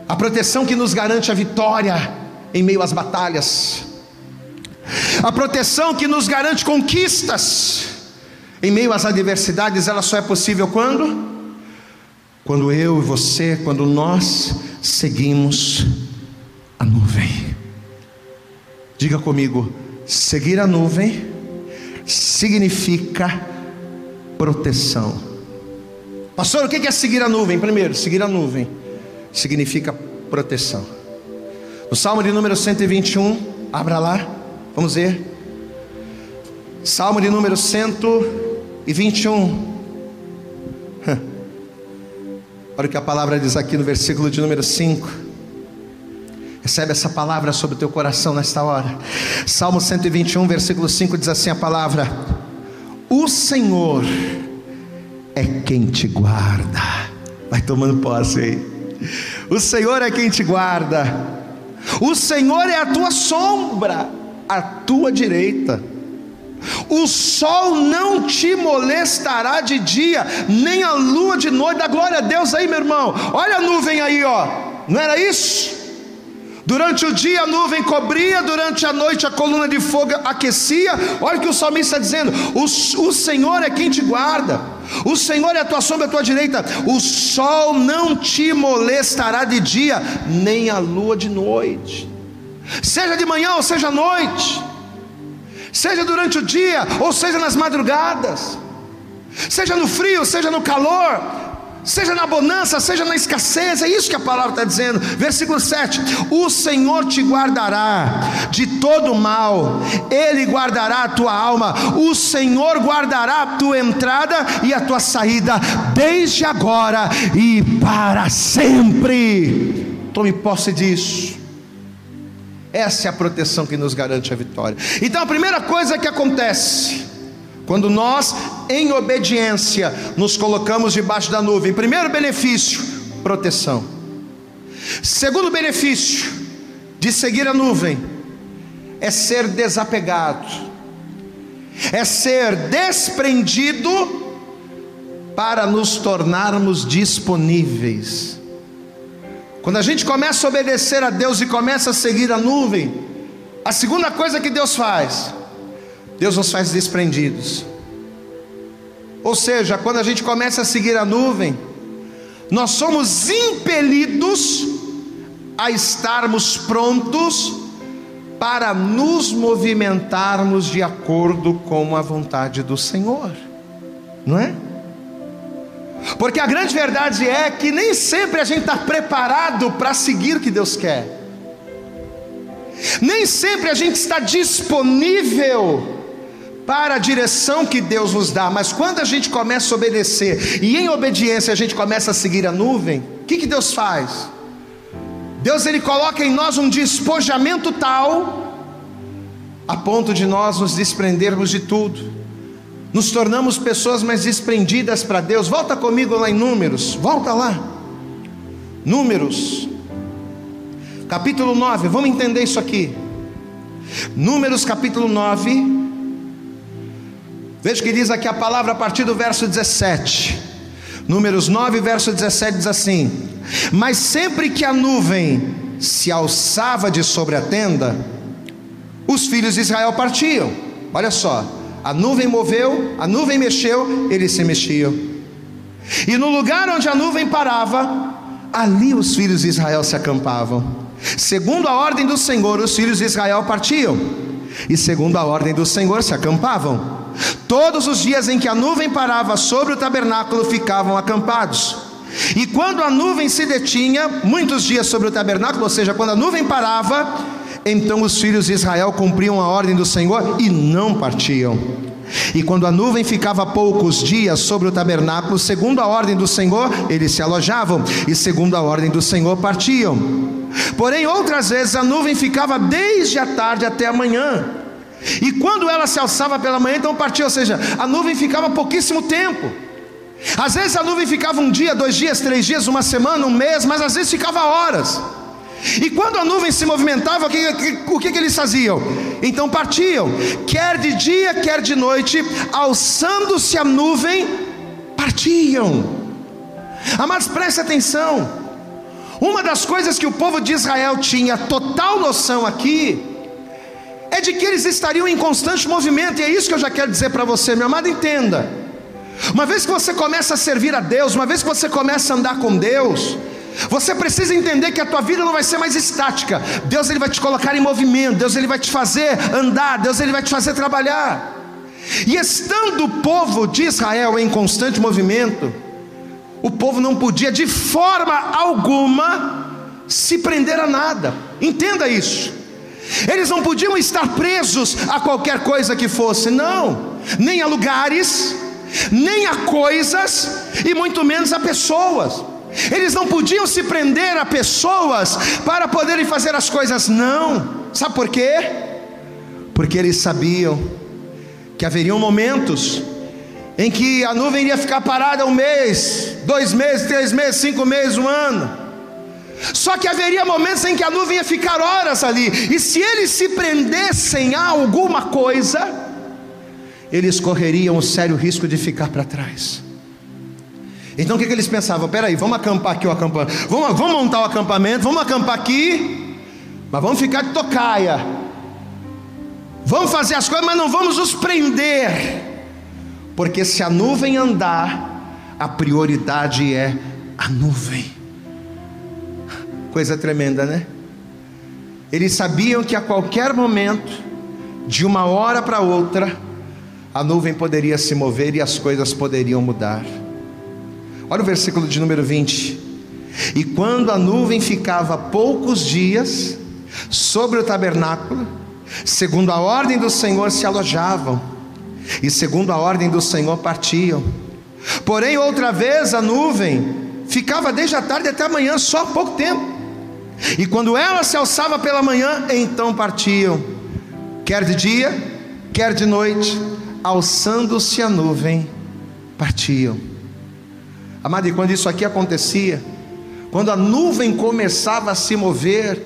a proteção que nos garante a vitória em meio às batalhas, a proteção que nos garante conquistas em meio às adversidades, ela só é possível quando? Quando eu e você, quando nós seguimos a nuvem. Diga comigo, seguir a nuvem significa proteção. Pastor, o que é seguir a nuvem? Primeiro, seguir a nuvem significa proteção. No Salmo de número 121, abra lá, vamos ver. Salmo de número 121. Olha o que a palavra diz aqui no versículo de número 5. Recebe essa palavra sobre o teu coração nesta hora. Salmo 121, versículo 5 diz assim a palavra: O Senhor é quem te guarda. Vai tomando posse aí. O Senhor é quem te guarda. O Senhor é a tua sombra, à tua direita. O sol não te molestará de dia, nem a lua de noite. Dá glória a Deus aí, meu irmão. Olha a nuvem aí, ó. Não era isso? Durante o dia a nuvem cobria, durante a noite a coluna de fogo aquecia. Olha o que o salmista está dizendo: o, o Senhor é quem te guarda, o Senhor é a tua sombra à tua direita, o sol não te molestará de dia, nem a lua de noite, seja de manhã ou seja à noite, seja durante o dia ou seja nas madrugadas, seja no frio, seja no calor, seja na bonança, seja na escassez, é isso que a palavra está dizendo. Versículo 7: O Senhor te guardará de todo mal, Ele guardará a tua alma, o Senhor guardará a tua entrada e a tua saída, desde agora e para sempre. Tome posse disso. Essa é a proteção que nos garante a vitória. Então a primeira coisa que acontece, quando nós, em obediência, nos colocamos debaixo da nuvem, primeiro benefício, proteção. Segundo benefício de seguir a nuvem é ser desapegado, é ser desprendido para nos tornarmos disponíveis. Quando a gente começa a obedecer a Deus e começa a seguir a nuvem, a segunda coisa que Deus faz, Deus nos faz desprendidos. Ou seja, quando a gente começa a seguir a nuvem, nós somos impelidos a estarmos prontos para nos movimentarmos de acordo com a vontade do Senhor, não é? Porque a grande verdade é que nem sempre a gente está preparado para seguir o que Deus quer, nem sempre a gente está disponível para a direção que Deus nos dá, mas quando a gente começa a obedecer e em obediência a gente começa a seguir a nuvem, o que, que Deus faz? Deus ele coloca em nós um despojamento tal a ponto de nós nos desprendermos de tudo, nos tornamos pessoas mais desprendidas para Deus. Volta comigo lá em Números, volta lá, Números, capítulo 9, vamos entender isso aqui. Números capítulo 9, Veja que diz aqui a palavra a partir do verso 17. Números 9, verso 17 diz assim: Mas sempre que a nuvem se alçava de sobre a tenda, os filhos de Israel partiam. Olha só, a nuvem moveu, a nuvem mexeu, eles se mexiam. E no lugar onde a nuvem parava, ali os filhos de Israel se acampavam. Segundo a ordem do Senhor, os filhos de Israel partiam, e segundo a ordem do Senhor se acampavam. Todos os dias em que a nuvem parava sobre o tabernáculo ficavam acampados. E quando a nuvem se detinha, muitos dias sobre o tabernáculo, ou seja, quando a nuvem parava, então os filhos de Israel cumpriam a ordem do Senhor e não partiam. E quando a nuvem ficava poucos dias sobre o tabernáculo, segundo a ordem do Senhor, eles se alojavam, e segundo a ordem do Senhor, partiam. Porém, outras vezes a nuvem ficava desde a tarde até a manhã, e quando ela se alçava pela manhã, então partia, ou seja, a nuvem ficava pouquíssimo tempo. Às vezes a nuvem ficava um dia, dois dias, três dias, uma semana, um mês, mas às vezes ficava horas. E quando a nuvem se movimentava, o que, o que, eles faziam? Então partiam, quer de dia, quer de noite, alçando-se a nuvem, partiam. Amados, preste atenção. Uma das coisas que o povo de Israel tinha total noção aqui, é de que eles estariam em constante movimento, e é isso que eu já quero dizer para você, meu amado, entenda. Uma vez que você começa a servir a Deus, uma vez que você começa a andar com Deus, você precisa entender que a tua vida não vai ser mais estática. Deus ele vai te colocar em movimento, Deus ele vai te fazer andar, Deus ele vai te fazer trabalhar. E estando o povo de Israel em constante movimento, o povo não podia de forma alguma se prender a nada. Entenda isso. Eles não podiam estar presos a qualquer coisa que fosse, não, nem a lugares, nem a coisas e muito menos a pessoas. Eles não podiam se prender a pessoas para poderem fazer as coisas, não. Sabe por quê? Porque eles sabiam que haveriam momentos em que a nuvem iria ficar parada um mês, dois meses, três meses, cinco meses, um ano. Só que haveria momentos em que a nuvem ia ficar horas ali, e se eles se prendessem a alguma coisa, eles correriam o sério risco de ficar para trás. Então o que, que eles pensavam? Peraí, vamos acampar aqui o acampamento, vamos, vamos montar o acampamento, vamos acampar aqui, mas vamos ficar de tocaia, vamos fazer as coisas, mas não vamos nos prender, porque se a nuvem andar, a prioridade é a nuvem. Coisa tremenda, né? Eles sabiam que a qualquer momento, de uma hora para outra, a nuvem poderia se mover e as coisas poderiam mudar. Olha o versículo de número 20. E quando a nuvem ficava poucos dias sobre o tabernáculo, segundo a ordem do Senhor se alojavam, e segundo a ordem do Senhor partiam. Porém, outra vez a nuvem ficava desde a tarde até a manhã, só pouco tempo. E quando ela se alçava pela manhã, então partiam, quer de dia, quer de noite, alçando-se a nuvem, partiam. Amado, e quando isso aqui acontecia, quando a nuvem começava a se mover,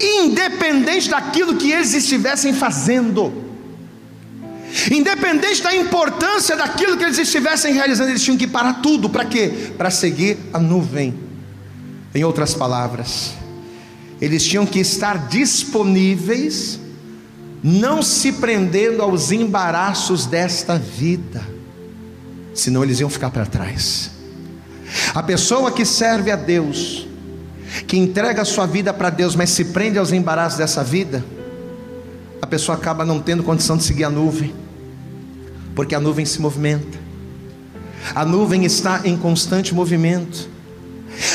independente daquilo que eles estivessem fazendo, independente da importância daquilo que eles estivessem realizando, eles tinham que parar tudo, para quê? Para seguir a nuvem. Em outras palavras, eles tinham que estar disponíveis não se prendendo aos embaraços desta vida, senão eles iam ficar para trás. A pessoa que serve a Deus, que entrega a sua vida para Deus, mas se prende aos embaraços dessa vida, a pessoa acaba não tendo condição de seguir a nuvem, porque a nuvem se movimenta, a nuvem está em constante movimento.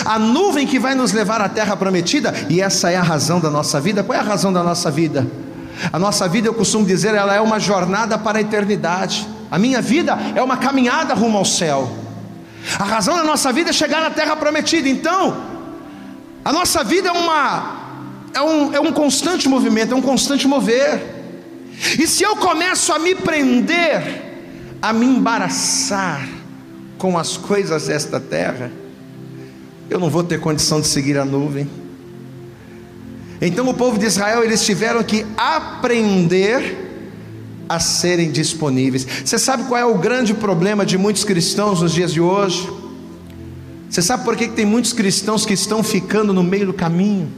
A nuvem que vai nos levar à terra prometida, e essa é a razão da nossa vida. Qual é a razão da nossa vida? A nossa vida, eu costumo dizer, ela é uma jornada para a eternidade. A minha vida é uma caminhada rumo ao céu. A razão da nossa vida é chegar na terra prometida. Então, a nossa vida é uma é um, é um constante movimento, é um constante mover. E se eu começo a me prender, a me embaraçar com as coisas desta terra, eu não vou ter condição de seguir a nuvem. Então o povo de Israel eles tiveram que aprender a serem disponíveis. Você sabe qual é o grande problema de muitos cristãos nos dias de hoje? Você sabe por que tem muitos cristãos que estão ficando no meio do caminho?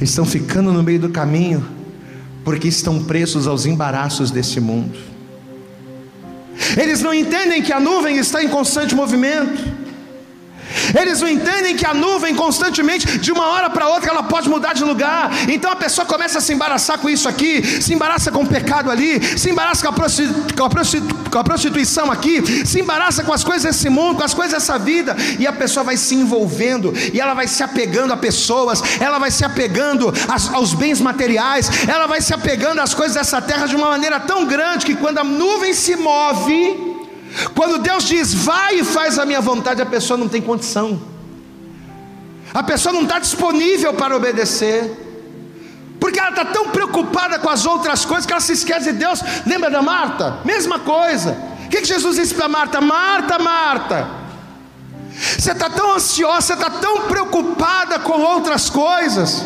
Estão ficando no meio do caminho porque estão presos aos embaraços deste mundo. Eles não entendem que a nuvem está em constante movimento. Eles não entendem que a nuvem constantemente, de uma hora para outra, ela pode mudar de lugar. Então a pessoa começa a se embaraçar com isso aqui, se embaraça com o pecado ali, se embaraça com a, prostitu com a, prostitu com a prostituição aqui, se embaraça com as coisas desse mundo, com as coisas dessa vida, e a pessoa vai se envolvendo, e ela vai se apegando a pessoas, ela vai se apegando aos bens materiais, ela vai se apegando às coisas dessa terra de uma maneira tão grande que quando a nuvem se move, quando Deus diz, vai e faz a minha vontade, a pessoa não tem condição, a pessoa não está disponível para obedecer, porque ela está tão preocupada com as outras coisas que ela se esquece de Deus. Lembra da Marta? Mesma coisa. O que, Jesus disse para Marta? Marta, Marta, você está tão ansiosa, você está tão preocupada preocupada com outras coisas,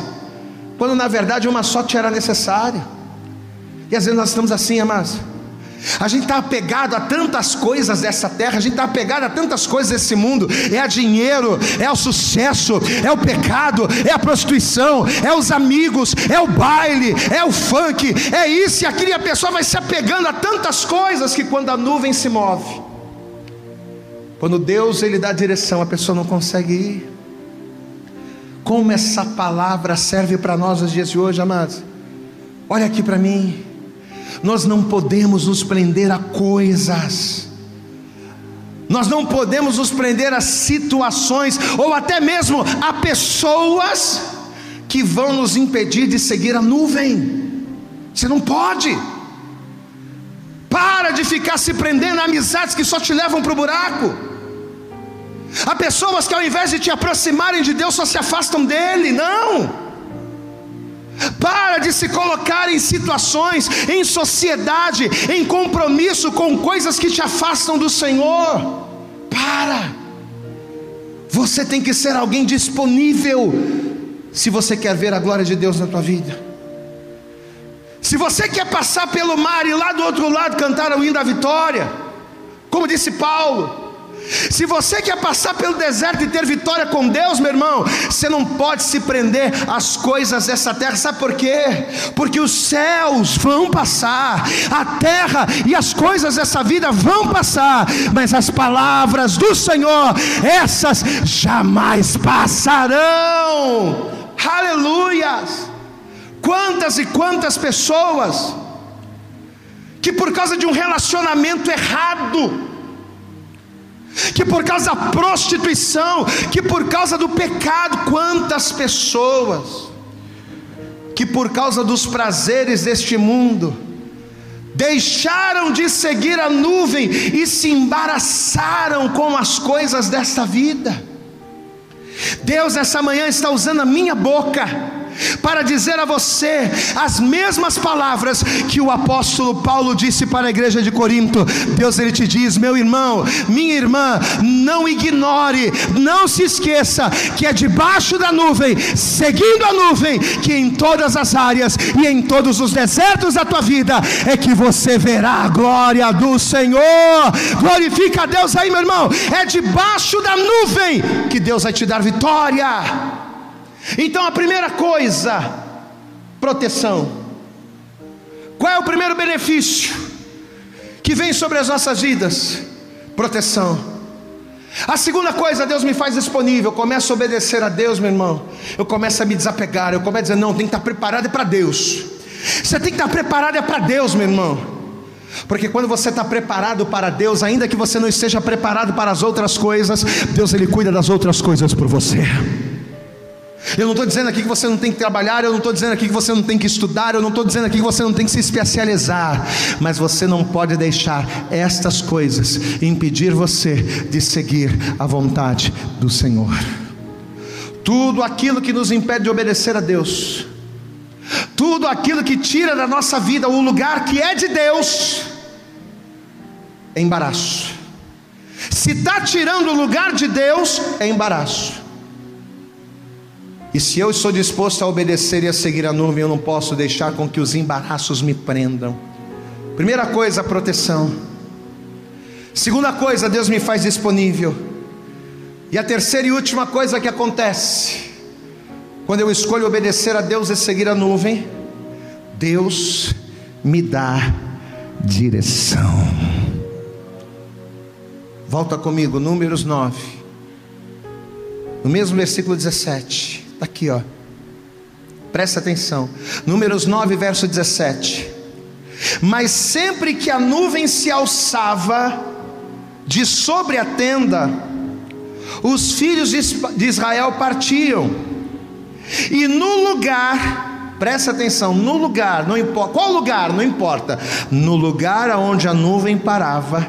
quando na verdade uma só te era necessária. E às vezes nós estamos assim, amados. A gente está apegado a tantas coisas dessa terra, a gente está apegado a tantas coisas desse mundo: é a dinheiro, é o sucesso, é o pecado, é a prostituição, é os amigos, é o baile, é o funk, é isso e aquilo, e a pessoa vai se apegando a tantas coisas que quando a nuvem se move, quando Deus ele dá direção, a pessoa não consegue ir. Como essa palavra serve para nós nos dias de hoje, amados? Olha aqui para mim. Nós não podemos nos prender a coisas, nós não podemos nos prender a situações, ou até mesmo a pessoas que vão nos impedir de seguir a nuvem. Você não pode. Para de ficar se prendendo a amizades que só te levam para o buraco. Há pessoas que ao invés de te aproximarem de Deus só se afastam dele. Não. Para de se colocar em situações, em sociedade, em compromisso com coisas que te afastam do Senhor. Para. Você tem que ser alguém disponível se você quer ver a glória de Deus na tua vida. Se você quer passar pelo mar e lá do outro lado cantar o hino da vitória, como disse Paulo, se você quer passar pelo deserto e ter vitória com Deus, meu irmão, você não pode se prender às coisas dessa terra, sabe por quê? Porque os céus vão passar, a terra e as coisas dessa vida vão passar, mas as palavras do Senhor, essas jamais passarão. Aleluias! Quantas e quantas pessoas que por causa de um relacionamento errado, que por causa da prostituição, que por causa do pecado, quantas pessoas, que por causa dos prazeres deste mundo, deixaram de seguir a nuvem e se embaraçaram com as coisas desta vida. Deus, essa manhã, está usando a minha boca para dizer a você as mesmas palavras que o apóstolo Paulo disse para a igreja de Corinto. Deus ele te diz, meu irmão, minha irmã, não ignore, não se esqueça que é debaixo da nuvem, seguindo a nuvem, que em todas as áreas e em todos os desertos da tua vida é que você verá a glória do Senhor. Glorifica a Deus aí, meu irmão. É debaixo da nuvem que Deus vai te dar vitória. Então a primeira coisa, proteção. Qual é o primeiro benefício que vem sobre as nossas vidas? Proteção. A segunda coisa, Deus me faz disponível. Eu começo a obedecer a Deus, meu irmão. Eu começo a me desapegar. Eu começo a dizer: não, tem que estar preparado é para Deus. Você tem que estar preparado é para Deus, meu irmão. Porque quando você está preparado para Deus, ainda que você não esteja preparado para as outras coisas, Deus ele cuida das outras coisas por você. Eu não estou dizendo aqui que você não tem que trabalhar, eu não estou dizendo aqui que você não tem que estudar, eu não estou dizendo aqui que você não tem que se especializar, mas você não pode deixar estas coisas impedir você de seguir a vontade do Senhor. Tudo aquilo que nos impede de obedecer a Deus, tudo aquilo que tira da nossa vida o lugar que é de Deus, é embaraço. Se está tirando o lugar de Deus, é embaraço. E se eu estou disposto a obedecer e a seguir a nuvem, eu não posso deixar com que os embaraços me prendam. Primeira coisa, proteção. Segunda coisa, Deus me faz disponível. E a terceira e última coisa que acontece, quando eu escolho obedecer a Deus e seguir a nuvem, Deus me dá direção. Volta comigo, Números 9, no mesmo versículo 17. Aqui, ó. Presta atenção. Números 9, verso 17. Mas sempre que a nuvem se alçava de sobre a tenda, os filhos de Israel partiam. E no lugar, presta atenção, no lugar, não importa, qual lugar, não importa, no lugar aonde a nuvem parava,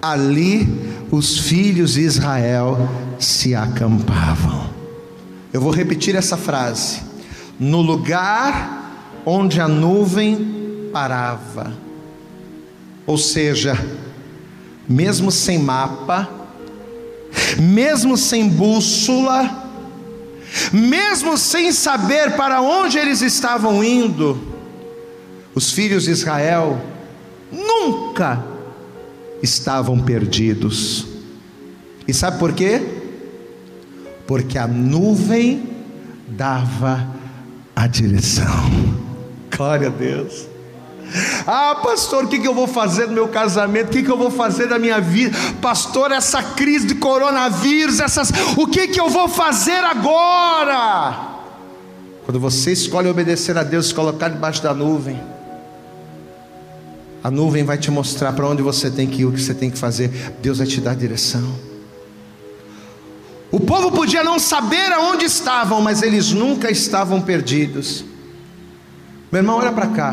ali os filhos de Israel se acampavam. Eu vou repetir essa frase. No lugar onde a nuvem parava. Ou seja, mesmo sem mapa, mesmo sem bússola, mesmo sem saber para onde eles estavam indo, os filhos de Israel nunca estavam perdidos. E sabe por quê? Porque a nuvem dava a direção. Glória a Deus. Ah, pastor, o que, eu vou fazer no meu casamento? O que, eu vou fazer da minha vida? Pastor, essa crise de coronavírus, essas, o que, que eu vou fazer agora? Quando você escolhe obedecer a Deus, colocar debaixo da nuvem, a nuvem vai te mostrar para onde você tem que ir, o que você tem que fazer. Deus vai te dar direção. O povo podia não saber aonde estavam, mas eles nunca estavam perdidos. Meu irmão, olha para cá.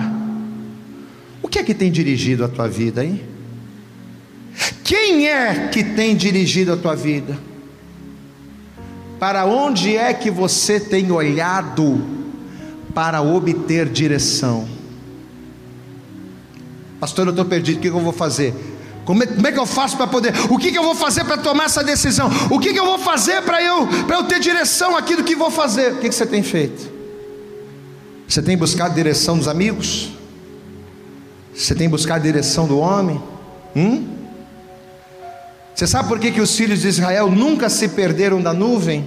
O que é que tem dirigido a tua vida, hein? Quem é que tem dirigido a tua vida? Para onde é que você tem olhado para obter direção? Pastor, eu estou perdido, o que eu vou fazer? Como é, como é, que eu faço para poder? O que, que eu vou fazer para tomar essa decisão? O que, que eu vou fazer para eu, eu ter direção aqui do que vou fazer? O que, que você tem feito? Você tem buscado direção dos amigos? Você tem buscado direção do homem? Hum? Você sabe por que, que os filhos de Israel nunca se perderam da nuvem?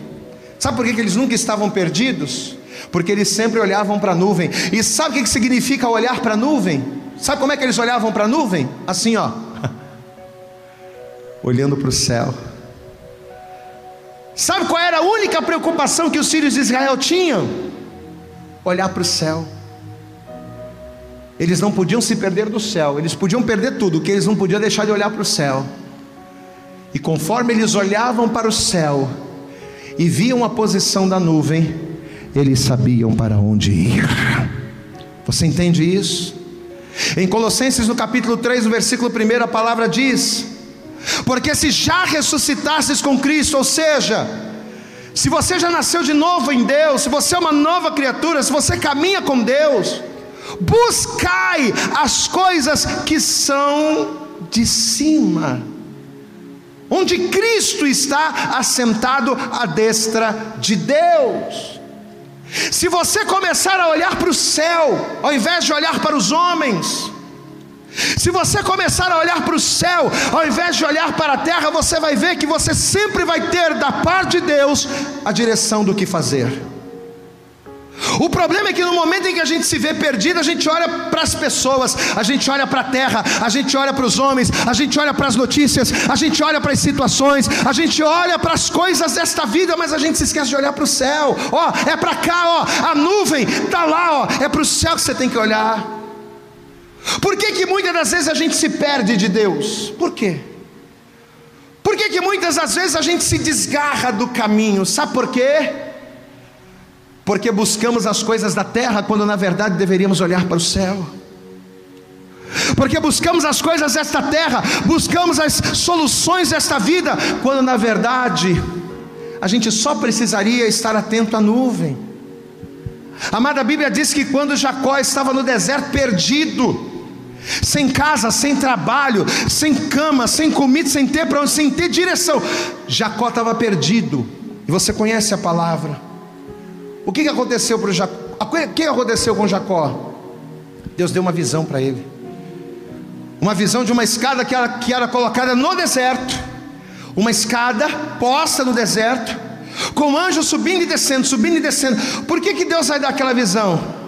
Sabe por que, que eles nunca estavam perdidos? Porque eles sempre olhavam para a nuvem. E sabe o que, que significa olhar para a nuvem? Sabe como é que eles olhavam para a nuvem? Assim, ó. Olhando para o céu. Sabe qual era a única preocupação que os filhos de Israel tinham? Olhar para o céu. Eles não podiam se perder do céu, eles podiam perder tudo, que eles não podiam deixar de olhar para o céu. E conforme eles olhavam para o céu e viam a posição da nuvem, eles sabiam para onde ir. Você entende isso? Em Colossenses no capítulo 3, no versículo 1, a palavra diz: Porque se já ressuscitasses com Cristo, ou seja, se você já nasceu de novo em Deus, se você é uma nova criatura, se você caminha com Deus, buscai as coisas que são de cima, onde Cristo está assentado à destra de Deus. Se você começar a olhar para o céu, ao invés de olhar para os homens, se você começar a olhar para o céu, ao invés de olhar para a terra, você vai ver que você sempre vai ter da parte de Deus a direção do que fazer. O problema é que no momento em que a gente se vê perdido, a gente olha para as pessoas, a gente olha para a terra, a gente olha para os homens, a gente olha para as notícias, a gente olha para as situações, a gente olha para as coisas desta vida, mas a gente se esquece de olhar para o céu. Ó, é para cá, ó, a nuvem está lá, ó, é para o céu que você tem que olhar. Por que, que muitas das vezes a gente se perde de Deus? Por quê? Por que, que muitas das vezes a gente se desgarra do caminho? Sabe por quê? porque buscamos as coisas da terra quando na verdade deveríamos olhar para o céu. Porque buscamos as coisas desta terra, buscamos as soluções desta vida, quando na verdade a gente só precisaria estar atento à nuvem. Amada Bíblia diz que quando Jacó estava no deserto perdido, sem casa, sem trabalho, sem cama, sem comida, sem ter para onde, sem ter direção, Jacó estava perdido. E você conhece a palavra. O que, que aconteceu para Jacó? O que aconteceu com Jacó? Deus deu uma visão para ele. Uma visão de uma escada que era, que era colocada no deserto. Uma escada posta no deserto. Com anjos subindo e descendo, subindo e descendo. Por que, que Deus vai dar aquela visão?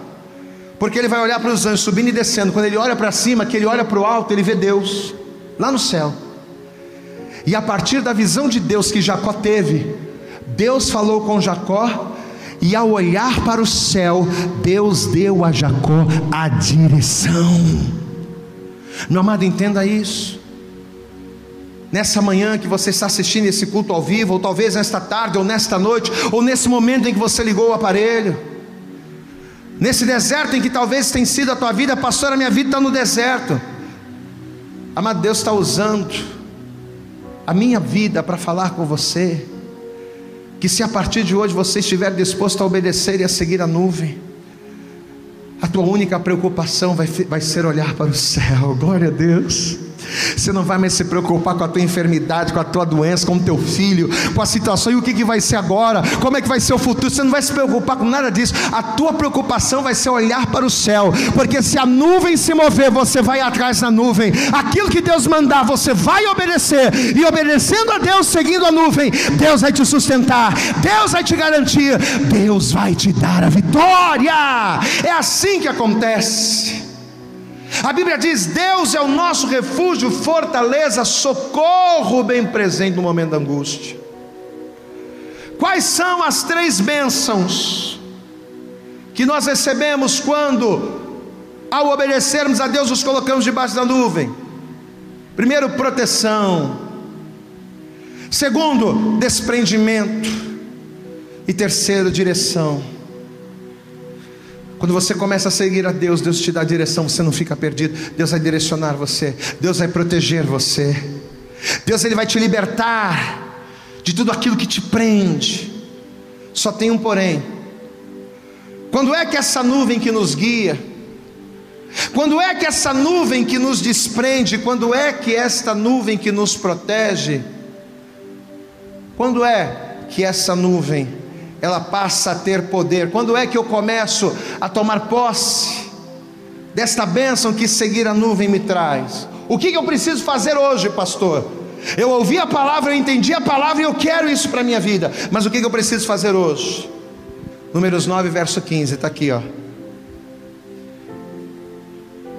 Porque ele vai olhar para os anjos subindo e descendo. Quando ele olha para cima, que ele olha para o alto, ele vê Deus lá no céu. E a partir da visão de Deus que Jacó teve, Deus falou com Jacó e ao olhar para o céu, Deus deu a Jacó a direção. Meu amado, entenda isso. Nessa manhã que você está assistindo esse culto ao vivo, ou talvez nesta tarde, ou nesta noite, ou nesse momento em que você ligou o aparelho, nesse deserto em que talvez tenha sido a tua vida, pastor, a minha vida está no deserto. Amado, Deus está usando a minha vida para falar com você que se a partir de hoje você estiver disposto a obedecer e a seguir a nuvem, a tua única preocupação vai, vai ser olhar para o céu, glória a Deus. Você não vai mais se preocupar com a tua enfermidade, com a tua doença, com o teu filho, com a situação e o que, que vai ser agora, como é que vai ser o futuro. Você não vai se preocupar com nada disso. A tua preocupação vai ser olhar para o céu, porque se a nuvem se mover, você vai atrás da nuvem. Aquilo que Deus mandar, você vai obedecer, e obedecendo a Deus, seguindo a nuvem, Deus vai te sustentar, Deus vai te garantir, Deus vai te dar a vitória. É assim que acontece. A Bíblia diz: Deus é o nosso refúgio, fortaleza, socorro bem presente no momento da angústia. Quais são as três bênçãos que nós recebemos quando, ao obedecermos a Deus, nos colocamos debaixo da nuvem? Primeiro, proteção. Segundo, desprendimento. E terceiro, direção. Quando você começa a seguir a Deus, Deus te dá direção, você não fica perdido. Deus vai direcionar você, Deus vai proteger você. Deus ele vai te libertar de tudo aquilo que te prende. Só tem um porém. Quando é que essa nuvem que nos guia, quando é que essa nuvem que nos desprende, quando é que esta nuvem que nos protege, quando é que essa nuvem ela passa a ter poder. Quando é que eu começo a tomar posse desta bênção que seguir a nuvem me traz? O que, eu preciso fazer hoje, pastor? Eu ouvi a palavra, eu entendi a palavra e eu quero isso para a minha vida. Mas o que, que eu preciso fazer hoje? Números 9, verso 15, está aqui, ó.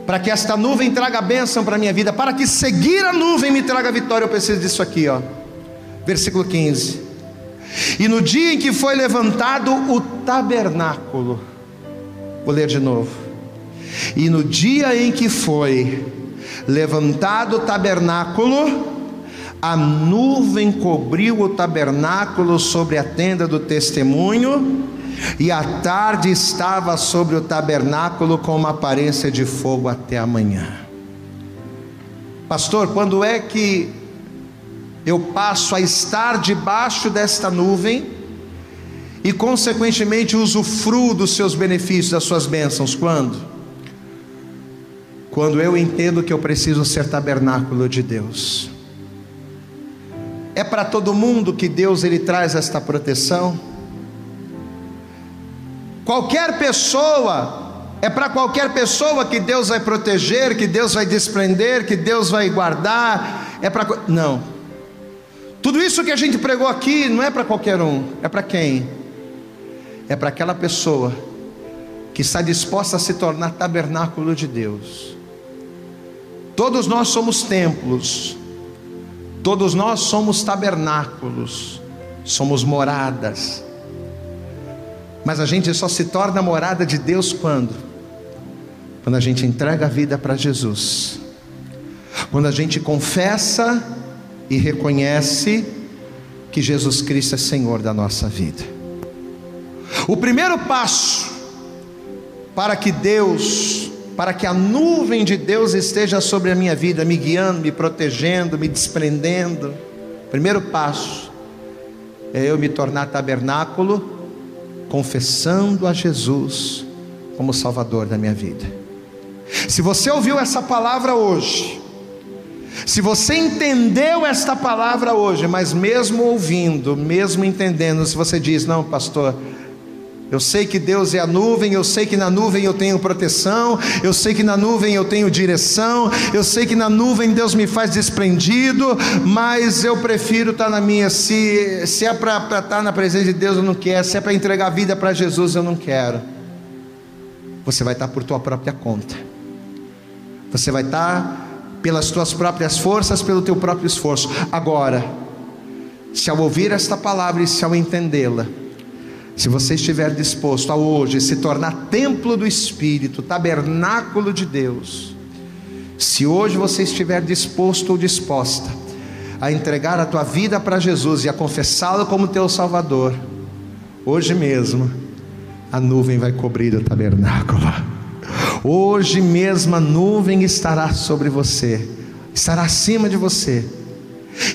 Para que esta nuvem traga bênção para a minha vida, para que seguir a nuvem me traga vitória, eu preciso disso aqui, ó. Versículo 15. E no dia em que foi levantado o tabernáculo, vou ler de novo. E no dia em que foi levantado o tabernáculo, a nuvem cobriu o tabernáculo sobre a tenda do testemunho, e a tarde estava sobre o tabernáculo com uma aparência de fogo até amanhã. Pastor, quando é que eu passo a estar debaixo desta nuvem e, consequentemente, usufruo dos seus benefícios, das suas bênçãos. Quando? Quando eu entendo que eu preciso ser tabernáculo de Deus. É para todo mundo que Deus ele traz esta proteção. Qualquer pessoa, é para qualquer pessoa que Deus vai proteger, que Deus vai desprender, que Deus vai guardar. É para não. Tudo isso que a gente pregou aqui não é para qualquer um, é para quem? É para aquela pessoa que está disposta a se tornar tabernáculo de Deus. Todos nós somos templos, todos nós somos tabernáculos, somos moradas. Mas a gente só se torna morada de Deus quando? Quando a gente entrega a vida para Jesus. Quando a gente confessa e reconhece que Jesus Cristo é Senhor da nossa vida. O primeiro passo para que Deus, para que a nuvem de Deus esteja sobre a minha vida, me guiando, me protegendo, me desprendendo. Primeiro passo é eu me tornar tabernáculo, confessando a Jesus como Salvador da minha vida. Se você ouviu essa palavra hoje, se você entendeu esta palavra hoje, mas mesmo ouvindo, mesmo entendendo, se você diz, não, pastor, eu sei que Deus é a nuvem, eu sei que na nuvem eu tenho proteção, eu sei que na nuvem eu tenho direção, eu sei que na nuvem Deus me faz desprendido, mas eu prefiro estar na minha. Se, se é para estar na presença de Deus, eu não quero, se é para entregar a vida para Jesus, eu não quero. Você vai estar por tua própria conta, você vai estar pelas tuas próprias forças, pelo teu próprio esforço. Agora, se ao ouvir esta palavra e se ao entendê-la, se você estiver disposto a hoje se tornar templo do Espírito, tabernáculo de Deus, se hoje você estiver disposto ou disposta a entregar a tua vida para Jesus e a confessá-lo como teu Salvador, hoje mesmo a nuvem vai cobrir o tabernáculo. Hoje mesmo a nuvem estará sobre você, estará acima de você.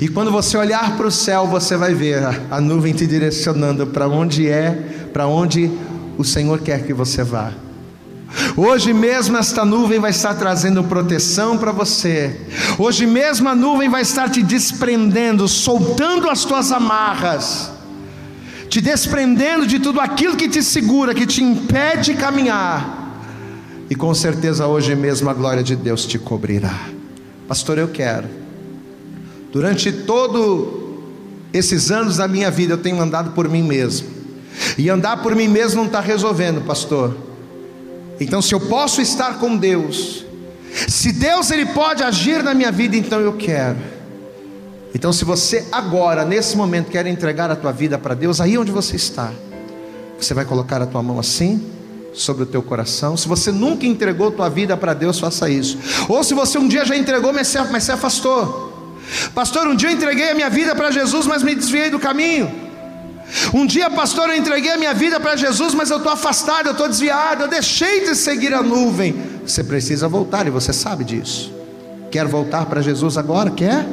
E quando você olhar para o céu, você vai ver a, nuvem te direcionando para onde é, para onde o Senhor quer que você vá. Hoje mesmo esta nuvem vai estar trazendo proteção para você. Hoje mesmo a nuvem vai estar te desprendendo, soltando as tuas amarras, te desprendendo de tudo aquilo que te segura, que te impede de caminhar. E com certeza hoje mesmo a glória de Deus te cobrirá. Pastor, eu quero. Durante todo esses anos da minha vida eu tenho andado por mim mesmo. E andar por mim mesmo não está resolvendo, pastor. Então, se eu posso estar com Deus, se Deus ele pode agir na minha vida, então eu quero. Então, se você agora, nesse momento, quer entregar a tua vida para Deus, aí onde você está, você vai colocar a tua mão assim sobre o teu coração. Se você nunca entregou tua vida para Deus, faça isso. Ou se você um dia já entregou, mas se afastou. Pastor, um dia eu entreguei a minha vida para Jesus, mas me desviei do caminho. Um dia, pastor, eu entreguei a minha vida para Jesus, mas eu estou afastado, eu estou desviado, eu deixei de seguir a nuvem. Você precisa voltar e você sabe disso. Quer voltar para Jesus agora? Quer?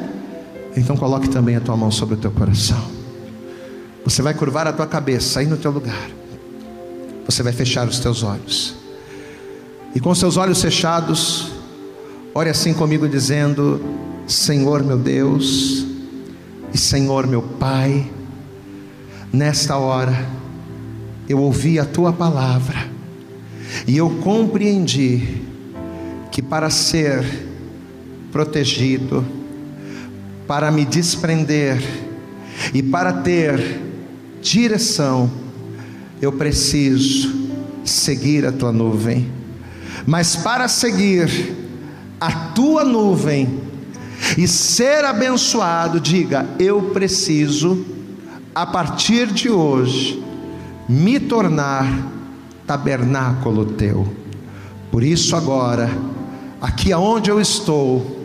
Então coloque também a tua mão sobre o teu coração. Você vai curvar a tua cabeça aí no teu lugar. Você vai fechar os teus olhos. E com seus olhos fechados, ore assim comigo dizendo: Senhor meu Deus e Senhor meu Pai, nesta hora eu ouvi a tua palavra e eu compreendi que para ser protegido, para me desprender e para ter direção, eu preciso seguir a tua nuvem. Mas para seguir a tua nuvem e ser abençoado, diga: eu preciso a partir de hoje, me tornar tabernáculo teu. Por isso, agora, aqui aonde eu estou,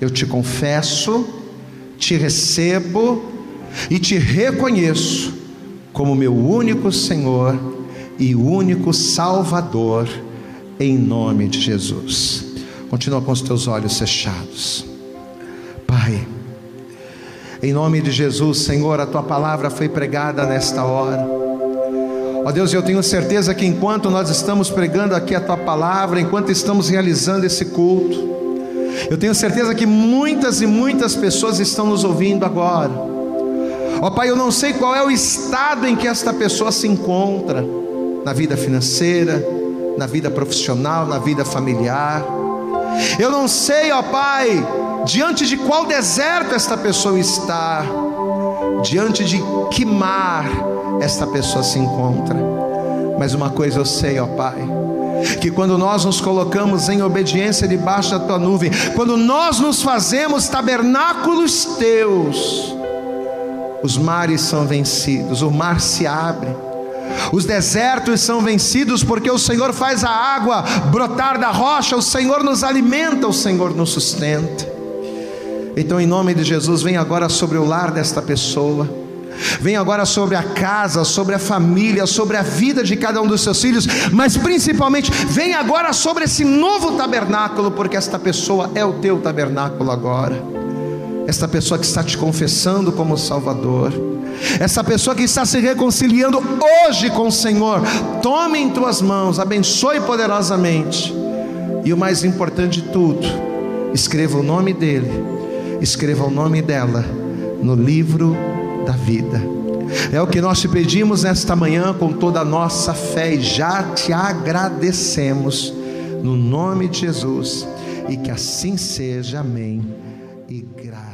eu te confesso, te recebo e te reconheço como meu único Senhor e único Salvador, em nome de Jesus. Continua com os teus olhos fechados. Pai, em nome de Jesus, Senhor, a tua palavra foi pregada nesta hora. Ó Deus, eu tenho certeza que enquanto nós estamos pregando aqui a tua palavra, enquanto estamos realizando esse culto, eu tenho certeza que muitas e muitas pessoas estão nos ouvindo agora. Ó Pai, eu não sei qual é o estado em que esta pessoa se encontra, na vida financeira, na vida profissional, na vida familiar. Eu não sei, ó Pai, diante de qual deserto esta pessoa está, diante de que mar esta pessoa se encontra. Mas uma coisa eu sei, ó Pai, que quando nós nos colocamos em obediência debaixo da tua nuvem, quando nós nos fazemos tabernáculos teus, os mares são vencidos, o mar se abre. Os desertos são vencidos porque o Senhor faz a água brotar da rocha, o Senhor nos alimenta, o Senhor nos sustenta. Então, em nome de Jesus, vem agora sobre o lar desta pessoa. Vem agora sobre a casa, sobre a família, sobre a vida de cada um dos seus filhos, mas principalmente vem agora sobre esse novo tabernáculo, porque esta pessoa é o teu tabernáculo agora. Esta pessoa que está te confessando como Salvador, essa pessoa que está se reconciliando hoje com o Senhor, tome em tuas mãos, abençoe poderosamente, e o mais importante de tudo, escreva o nome dele escreva o nome dela no livro da vida. É o que nós te pedimos nesta manhã com toda a nossa fé e já te agradecemos no nome de Jesus e que assim seja. Amém. E graças